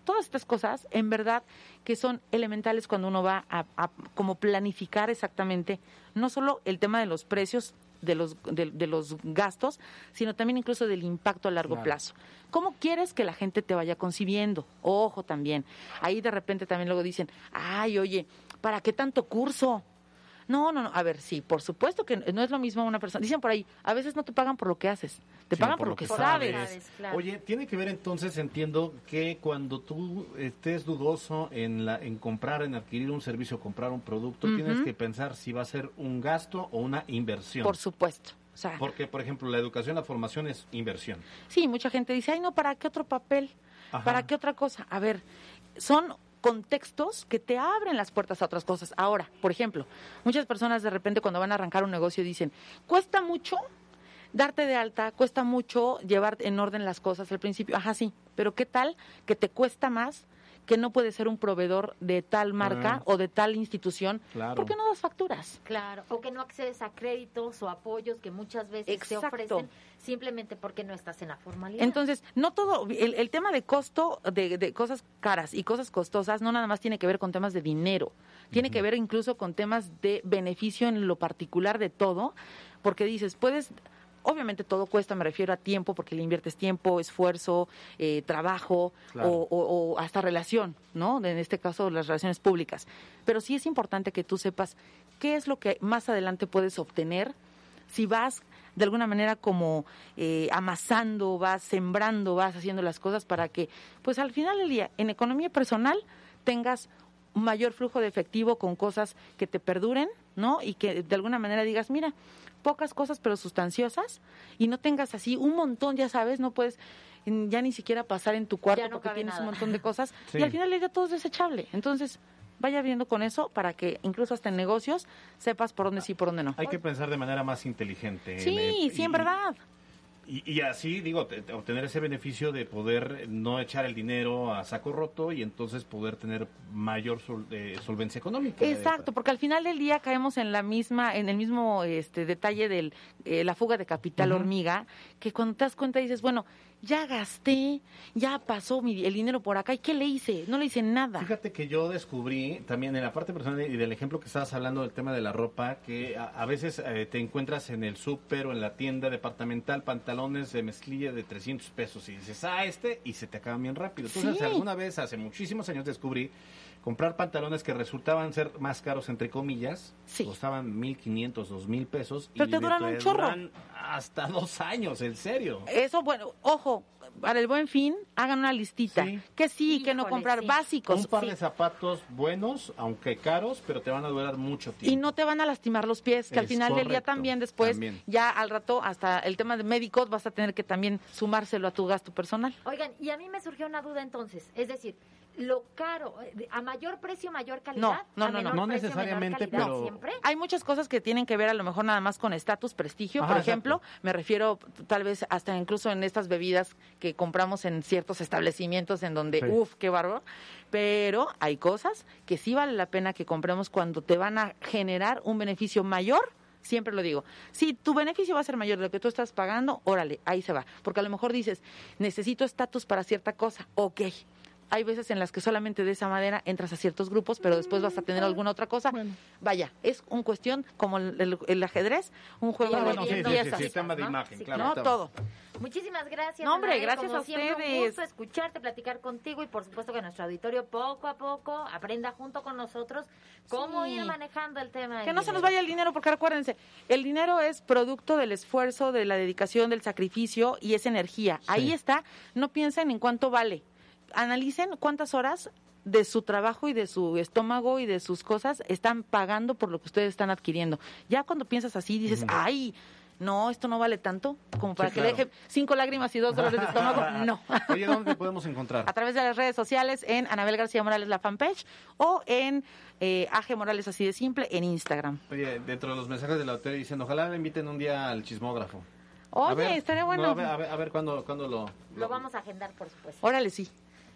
Todas estas cosas, en verdad, que son elementales cuando uno va a, a como planificar exactamente, no solo el tema de los precios de los, de, de los gastos, sino también incluso del impacto a largo Claro. plazo. ¿Cómo quieres que la gente te vaya concibiendo? Ojo también. Ahí de repente también luego dicen, ay, oye, ¿para qué tanto curso? No, no, no. A ver, sí, por supuesto que no es lo mismo una persona. Dicen por ahí, a veces no te pagan por lo que haces, te pagan por, lo que, sabes. Oye, tiene que ver entonces, entiendo, que cuando tú estés dudoso en, la, en comprar, en adquirir un servicio, comprar un producto, tienes que pensar si va a ser un gasto o una inversión. Por supuesto. O sea, Porque, por ejemplo, la educación, la formación es inversión. Sí, mucha gente dice, ay, no, ¿para qué otro papel? Ajá. ¿Para qué otra cosa? A ver, son contextos que te abren las puertas a otras cosas. Ahora, por ejemplo, muchas personas de repente cuando van a arrancar un negocio dicen, cuesta mucho darte de alta, cuesta mucho llevar en orden las cosas al principio. Ajá, sí, pero ¿qué tal que te cuesta más que no puedes ser un proveedor de tal marca Ah. o de tal institución? Claro. ¿Por qué no das facturas? Claro, o que no accedes a créditos o apoyos que muchas veces Exacto. te ofrecen simplemente porque no estás en la formalidad. Entonces, no todo, el, el tema de costo de, de cosas caras y cosas costosas no nada más tiene que ver con temas de dinero, tiene que ver incluso con temas de beneficio en lo particular de todo, porque dices, puedes... Obviamente todo cuesta, me refiero a tiempo, porque le inviertes tiempo, esfuerzo, eh, trabajo Claro. o, o- o hasta relación, ¿no? En este caso, las relaciones públicas. Pero sí es importante que tú sepas qué es lo que más adelante puedes obtener si vas de alguna manera como eh, amasando, vas sembrando, vas haciendo las cosas para que, pues al final del día, en economía personal tengas un mayor flujo de efectivo con cosas que te perduren, ¿no? Y que de alguna manera digas, mira, pocas cosas pero sustanciosas y no tengas así un montón, ya sabes, no puedes ya ni siquiera pasar en tu cuarto no porque tienes un montón de cosas Sí. y al final del día todo es desechable. Entonces, vaya viendo con eso para que incluso hasta en negocios sepas por dónde sí y por dónde no. Hay que pensar de manera más inteligente. Sí, sí, en y- verdad. Y, y así, digo, te- te- obtener ese beneficio de poder no echar el dinero a saco roto y entonces poder tener mayor sol- eh, solvencia económica. Exacto, porque al final del día caemos en la misma, en el mismo este detalle de la fuga de capital hormiga, que cuando te das cuenta dices, bueno, ya gasté, ya pasó mi, el dinero por acá, ¿y qué le hice? No le hice nada. Fíjate que yo descubrí también en la parte personal y del ejemplo que estabas hablando del tema de la ropa, que a, a veces eh, te encuentras en el súper o en la tienda departamental pantalones de mezclilla de 300 pesos y dices, ah, este, y se te acaban bien rápido. Entonces, Sí. alguna vez, hace muchísimos años, descubrí comprar pantalones que resultaban ser más caros, entre comillas, costaban 1.500, 2.000 pesos. Pero y te duran un chorro. duran hasta dos años, en serio. Eso, bueno, ojo, para el buen fin, hagan una listita. Que sí, que no Híjole, comprar sí. básicos. Un par sí. de zapatos buenos, aunque caros, pero te van a durar mucho tiempo. Y no te van a lastimar los pies, que al final del día correcto, también después, también. ya al rato, hasta el tema de médicos, vas a tener que también sumárselo a tu gasto personal. Oigan, y a mí me surgió una duda entonces, es decir, lo caro, eh, a mayor precio, mayor No, calidad. no, a no, menor no. precio, menor calidad siempre. Hay muchas cosas que tienen que ver a lo mejor nada más con estatus, prestigio. Ajá, Por ejemplo, me refiero tal vez hasta incluso en estas bebidas que compramos en ciertos establecimientos en donde, Sí. uff, qué bárbaro. Pero hay cosas que sí vale la pena que compremos cuando te van a generar un beneficio mayor. Siempre lo digo, si tu beneficio va a ser mayor de lo que tú estás pagando, órale, ahí se va. Porque a lo mejor dices, necesito estatus para cierta cosa, ok. Hay veces en las que solamente de esa manera entras a ciertos grupos, pero después vas a tener alguna otra cosa. Vaya, es un cuestión como el, el- el ajedrez, un juego Ah, de bueno, sí, sí, sí, piezas. sí, tema de imagen, claro, No, todo. Muchísimas gracias. No, hombre, Anael, gracias como a siempre, ustedes. Un gusto escucharte, platicar contigo y por supuesto que nuestro auditorio poco a poco aprenda junto con nosotros cómo Sí. ir manejando el tema. Que no se nos vaya el dinero, porque recuérdense, el dinero es producto del esfuerzo, de la dedicación, del sacrificio y es energía. Ahí está, no piensen en cuánto vale. Analicen cuántas horas de su trabajo y de su estómago y de sus cosas están pagando por lo que ustedes están adquiriendo. Ya cuando piensas así, dices, ay, no, esto no vale tanto como para Sí, que claro. le deje cinco lágrimas y dos dolores de estómago. No. Oye, ¿dónde te podemos encontrar? a través de las redes sociales en Anabel García Morales la fanpage o en eh, AG Morales así de simple en Instagram. Oye, dentro de los mensajes del hotel dicen, ojalá le inviten un día al chismógrafo. Oye, A ver, estaría bueno. no, a ver, a ver, a ver cuándo, cuándo lo... Lo vamos a agendar, por supuesto. Órale, sí.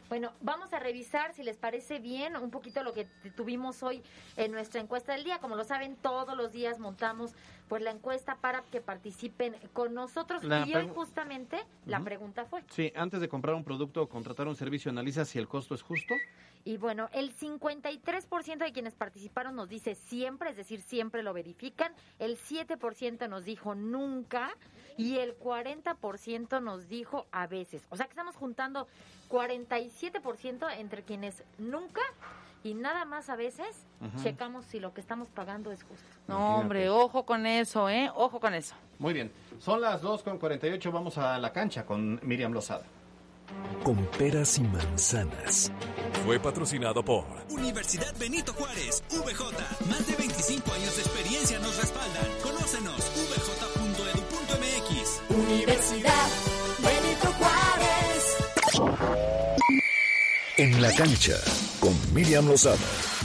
Bueno, vamos a revisar, si les parece bien, un poquito lo que tuvimos hoy en nuestra encuesta del día. Como lo saben, todos los días montamos pues la encuesta para que participen con nosotros. La y hoy justamente la pregunta fue. Sí, antes de comprar un producto o contratar un servicio, analiza si el costo es justo. Y bueno, el 53% de quienes participaron nos dice siempre, es decir, siempre lo verifican. El 7% nos dijo nunca y el 40% nos dijo a veces. O sea que estamos juntando 47% entre quienes nunca y nada más a veces checamos si lo que estamos pagando es justo. No, hombre, ojo con eso, ¿eh? Ojo con eso. Muy bien. Son las 2 con 48. Vamos a la cancha con Miriam Lozada. Con peras y manzanas. Fue patrocinado por Universidad Benito Juárez, VJ. Más de 25 años de experiencia nos respaldan. Conócenos, vj.edu.mx. Universidad Benito Juárez. En la cancha con Miriam Lozada.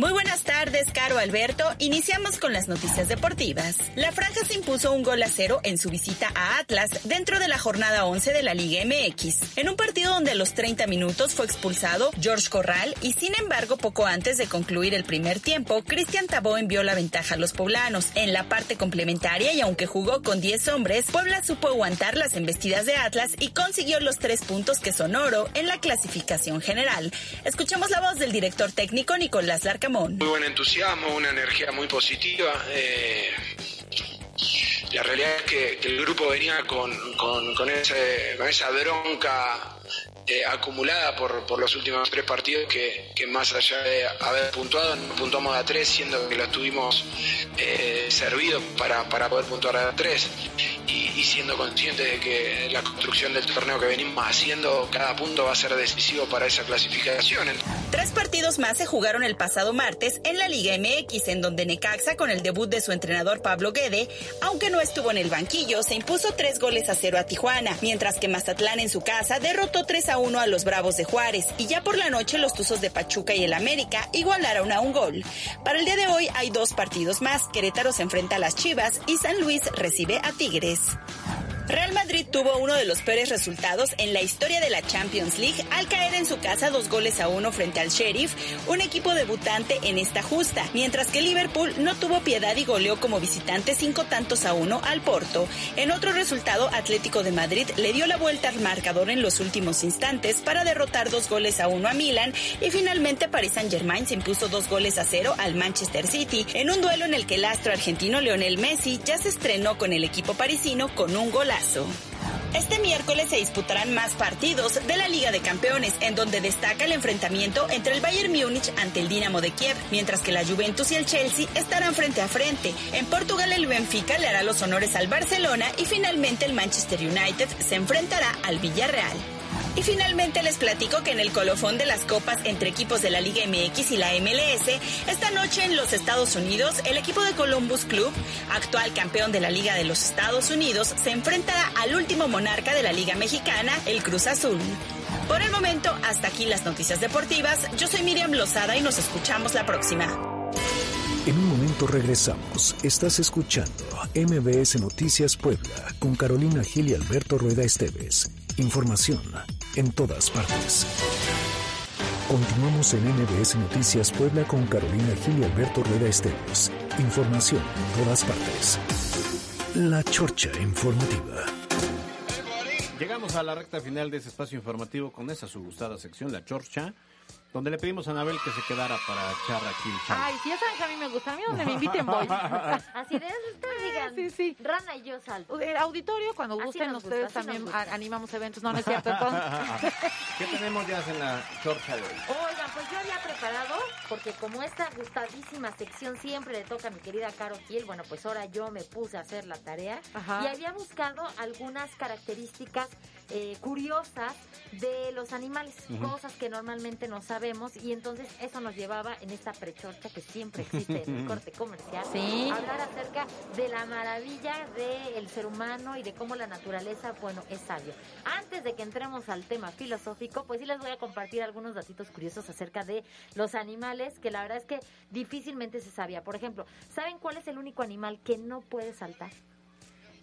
Muy buenas tardes, Caro Alberto. Iniciamos con las noticias deportivas. La Franja se impuso un gol a cero en su visita a Atlas dentro de la jornada 11 de la Liga MX, en un partido donde a los 30 minutos fue expulsado George Corral y sin embargo poco antes de concluir el primer tiempo, Cristian Tabó envió la ventaja a los poblanos. En la parte complementaria y aunque jugó con 10 hombres, Puebla supo aguantar las embestidas de Atlas y consiguió los tres puntos que son oro en la clasificación general. Escuchemos la voz del director técnico Nicolás Larcamón. Muy buen entusiasmo, una energía muy positiva. eh, la realidad es que, el grupo venía con, con esa bronca eh, acumulada por, por los últimos tres partidos que, que más allá de haber puntuado, no puntuamos a tres, siendo que los tuvimos eh, servidos para, para poder puntuar a tres. Y, siendo conscientes de que la construcción del torneo que venimos haciendo, cada punto va a ser decisivo para esa clasificación. Tres partidos más se jugaron el pasado martes en la Liga MX, en donde Necaxa, con el debut de su entrenador Pablo Guede, aunque no estuvo en el banquillo, se impuso tres goles a cero a Tijuana, mientras que Mazatlán en su casa derrotó 3 a 1 a los Bravos de Juárez, y ya por la noche los Tuzos de Pachuca y el América igualaron a un gol. Para el día de hoy hay dos partidos más, Querétaro se enfrenta a las Chivas y San Luis recibe a Tigres. Real Madrid tuvo uno de los peores resultados en la historia de la Champions League al caer en su casa dos goles a uno frente al Sheriff, un equipo debutante en esta justa, mientras que Liverpool no tuvo piedad y goleó como visitante cinco tantos a uno al Porto. En otro resultado, Atlético de Madrid le dio la vuelta al marcador en los últimos instantes para derrotar dos goles a uno a Milan y finalmente Paris Saint Germain se impuso dos goles a cero al Manchester City en un duelo en el que el astro argentino Lionel Messi ya se estrenó con el equipo parisino con un Este miércoles se disputarán más partidos de la Liga de Campeones, en donde destaca el enfrentamiento entre el Bayern Múnich ante el Dinamo de Kiev, mientras que la Juventus y el Chelsea estarán frente a frente. En Portugal el Benfica le hará los honores al Barcelona y finalmente el Manchester United se enfrentará al Villarreal. Y finalmente les platico que en el colofón de las copas entre equipos de la Liga MX y la MLS, esta noche en los Estados Unidos, el equipo de Columbus Club, actual campeón de la Liga de los Estados Unidos, se enfrentará al último monarca de la Liga Mexicana, el Cruz Azul. Por el momento, hasta aquí las noticias deportivas. Yo soy Miriam Lozada y nos escuchamos la próxima. En un momento regresamos. Estás escuchando MBS Noticias Puebla con Carolina Gil y Alberto Rueda Esteves. Información en todas partes. Continuamos en MBS Noticias Puebla con Carolina Gil y Alberto Rueda Esteves. Información en todas partes. La Chorcha Informativa. Llegamos a la recta final de ese espacio informativo con esa su gustada sección, La Chorcha, donde le pedimos a Anabel que se quedara para echar aquí. Ay, si ya saben que a mí me gusta. A mí donde me inviten voy. Así de ustedes digan, Sí, sí. Rana y yo salto. El auditorio, cuando gusten nos gusta, ustedes también nos animamos eventos. No, no es cierto. Entonces, ¿Qué tenemos ya en la Chorcha de hoy? Oigan, pues yo había preparado, porque como esta gustadísima sección siempre le toca a mi querida Caro Kiel, bueno, pues ahora yo me puse a hacer la tarea Ajá. y había buscado algunas características eh, curiosas de los animales, cosas que normalmente no sabemos y entonces eso nos llevaba en esta prechorcha que siempre existe en el corte comercial, Sí. hablar acerca de la maravilla del ser humano y de cómo la naturaleza, bueno, es sabio. Antes de que entremos al tema filosófico, pues sí les voy a compartir algunos datitos curiosos acerca de los animales que la verdad es que difícilmente se sabía. Por ejemplo, ¿saben cuál es el único animal que no puede saltar?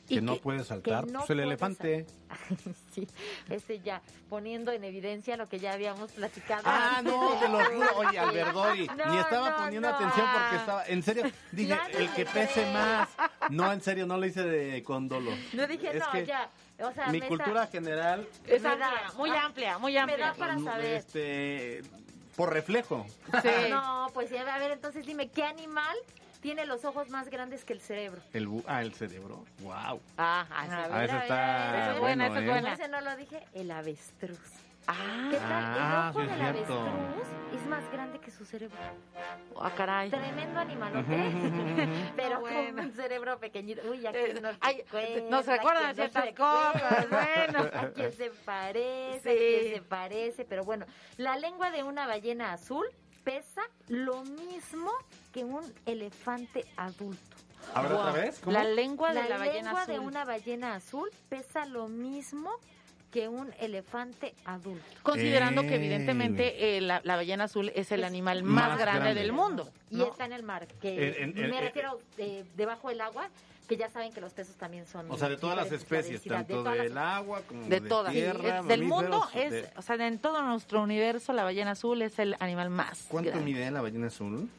Que no puede saltar, no pues el elefante. sí, ese ya, poniendo en evidencia lo que ya habíamos platicado. Ah, antes no, de te lo juro. Oye, prueba. Albergori, No, ni estaba no, poniendo no. atención porque estaba. En serio, dije, Nadie el que le pese cree. más. No, en serio, no lo hice de condolo. No dije, Es no, que ya. O sea, Mi me cultura general. Es Me amplia, da- muy ah, amplia, muy me amplia. da para no, saber. Este, por reflejo. No, pues ya, a ver, entonces dime, ¿qué animal tiene los ojos más grandes que el cerebro? El, bu- ah, el cerebro. Wow. Ah, A ver, Ah, esa a ver, está a ver, Esa es buena, bueno, esa es ¿eh? buena. Ese no lo dije, el avestruz. Ah, ¿Qué tal? Ah, el ojo sí es del avestruz es más grande que su cerebro. ah, caray. Tremendo animalote, pero No, bueno. con un cerebro pequeñito. Uy, ya Eh, que no se ay, cuenta, no se acuerdan que no ciertas cosas, bueno. ¿A quién se parece? Sí. ¿A quién se parece? Pero bueno, la lengua de una ballena azul pesa lo mismo que un elefante adulto. A ver, otra vez. ¿Cómo? La lengua de la, ballena lengua azul. de una ballena azul pesa lo mismo que un elefante adulto. Considerando que Eh. evidentemente eh, la, la ballena azul es el Es animal más, más grande, grande. del mundo. Y ¿no? está en el mar, que me en- refiero eh, debajo del agua, que ya saben que los peces también son... O sea, de todas las especies, de tanto las del agua como de de, todas. tierra, Es- del mundo es, de- o sea, en todo nuestro universo la ballena azul es el animal más ¿Cuánto grande. mide la ballena azul?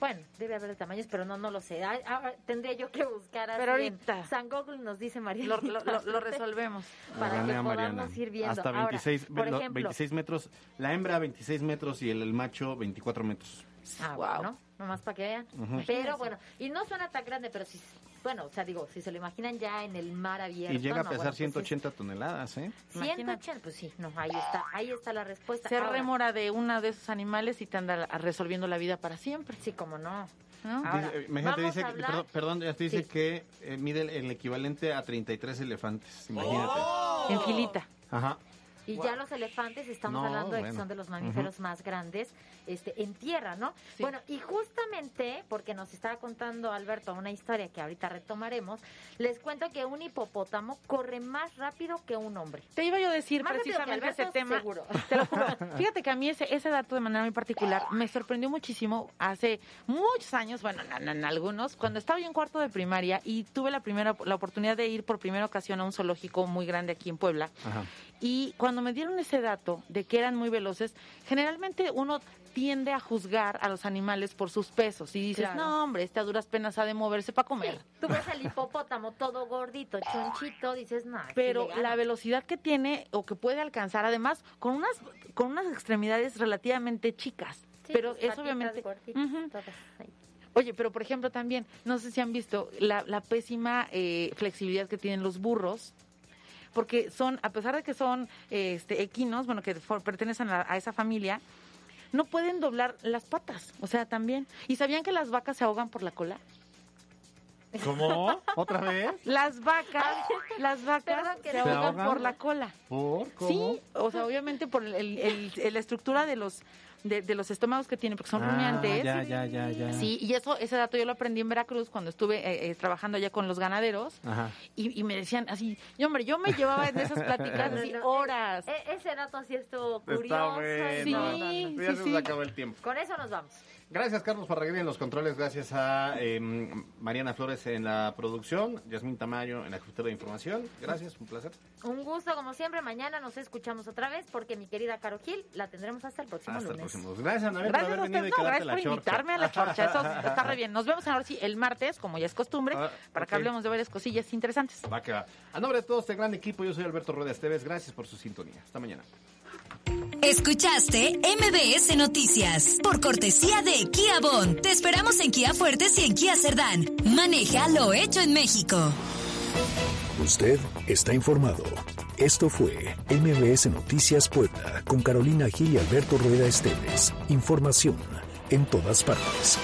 Bueno, debe haber de tamaños, pero no, no lo sé. Ah, ah, tendría yo que buscar así Pero ahorita. San Google nos dice María. Lo, lo- lo- lo resolvemos. Para Gané que a Mariana. podamos ir viendo. Hasta Ahora, 26, por lo- ejemplo, 26 metros. La hembra 26 metros y el, el macho 24 metros. Ah, Wow. bueno, nomás para que vean. Ujú. Pero bueno, y no suena tan grande, pero sí, bueno, o sea, digo, si se lo imaginan ya en el mar abierto. Y llega a no, pesar bueno, pues sí. 180 toneladas, ¿eh? 180, pues sí, no, ahí está, ahí está la respuesta. Ser rémora de uno de esos animales y te anda resolviendo la vida para siempre. Sí, como no. ¿no? Ahora, Dice- eh, imagínate, dice, hablar- perdón, perdón, ya te dice Sí. que eh, mide el, el equivalente a 33 elefantes. Imagínate. Oh. En filita. Ajá. Y ya los elefantes, estamos No, hablando de que son de los mamíferos más grandes este, en tierra, ¿no? Bueno, y justamente, porque nos estaba contando Alberto una historia que ahorita retomaremos, les cuento que un hipopótamo corre más rápido que un hombre. Te iba yo a decir Más rápido que precisamente Alberto, ese tema. seguro. Te lo juro. Fíjate que a mí ese, ese dato de manera muy particular me sorprendió muchísimo hace muchos años, bueno, en, en algunos, cuando estaba yo en cuarto de primaria y tuve la primera la oportunidad de ir por primera ocasión a un zoológico muy grande aquí en Puebla. Ajá. Y cuando me dieron ese dato de que eran muy veloces, generalmente uno tiende a juzgar a los animales por sus pesos y dices, Claro. no, hombre, este a duras penas ha de moverse para comer. Tú ves al hipopótamo todo gordito, chonchito, dices, no, Pero la velocidad que tiene o que puede alcanzar, además, con unas, con unas extremidades relativamente chicas. pero es obviamente... Ujú. Oye, pero por ejemplo también, no sé si han visto la, la pésima eh, flexibilidad que tienen los burros, porque son, a pesar de que son este, equinos, bueno, que for- pertenecen a, a esa familia, no pueden doblar las patas, o sea, también. ¿Y sabían que las vacas se ahogan por la cola? ¿Cómo? ¿Otra vez? Las vacas, las vacas Perdón, que se no- ahogan, ¿Se ahogan? por la cola. ¿Por? ¿Cómo? Sí, o sea, obviamente por el, el- el- la estructura de los de, de los estómagos que tienen, porque son Ah, rumiantes. ya, ya, ya, ya. Sí, y eso ese dato yo lo aprendí en Veracruz cuando estuve eh, eh, trabajando allá con los ganaderos Ajá. y, y me decían así, y hombre, yo me llevaba en esas pláticas así horas. e- ese dato sí estuvo Está curioso. bueno. Sí, sí, Ya se sí. nos acabó el tiempo. Con eso nos vamos. Gracias, Carlos Parraguer en los controles. Gracias a eh, Mariana Flores en la producción. Yasmín Tamayo en la jefatura de información. Gracias, un placer. Un gusto, como siempre. Mañana nos escuchamos otra vez porque mi querida Caro Gil la tendremos hasta el próximo Hasta el lunes. próximo. Gracias, Anabel, por Gracias haber venido y no, gracias por invitarme a la chorcha, eso está re bien. Nos vemos ahora sí el martes, como ya es costumbre, Ah, para que hablemos de varias cosillas interesantes. Va que va. A nombre de todo este gran equipo, yo soy Alberto Rueda Esteves. Gracias por su sintonía. Hasta mañana. Escuchaste MBS Noticias por cortesía de Kia Bon. Te esperamos en Kia Fuertes y en Kia Cerdán. Maneja lo hecho en México. Usted está informado. Esto fue MBS Noticias Puebla con Carolina Gil y Alberto Rueda Esteves. Información en todas partes.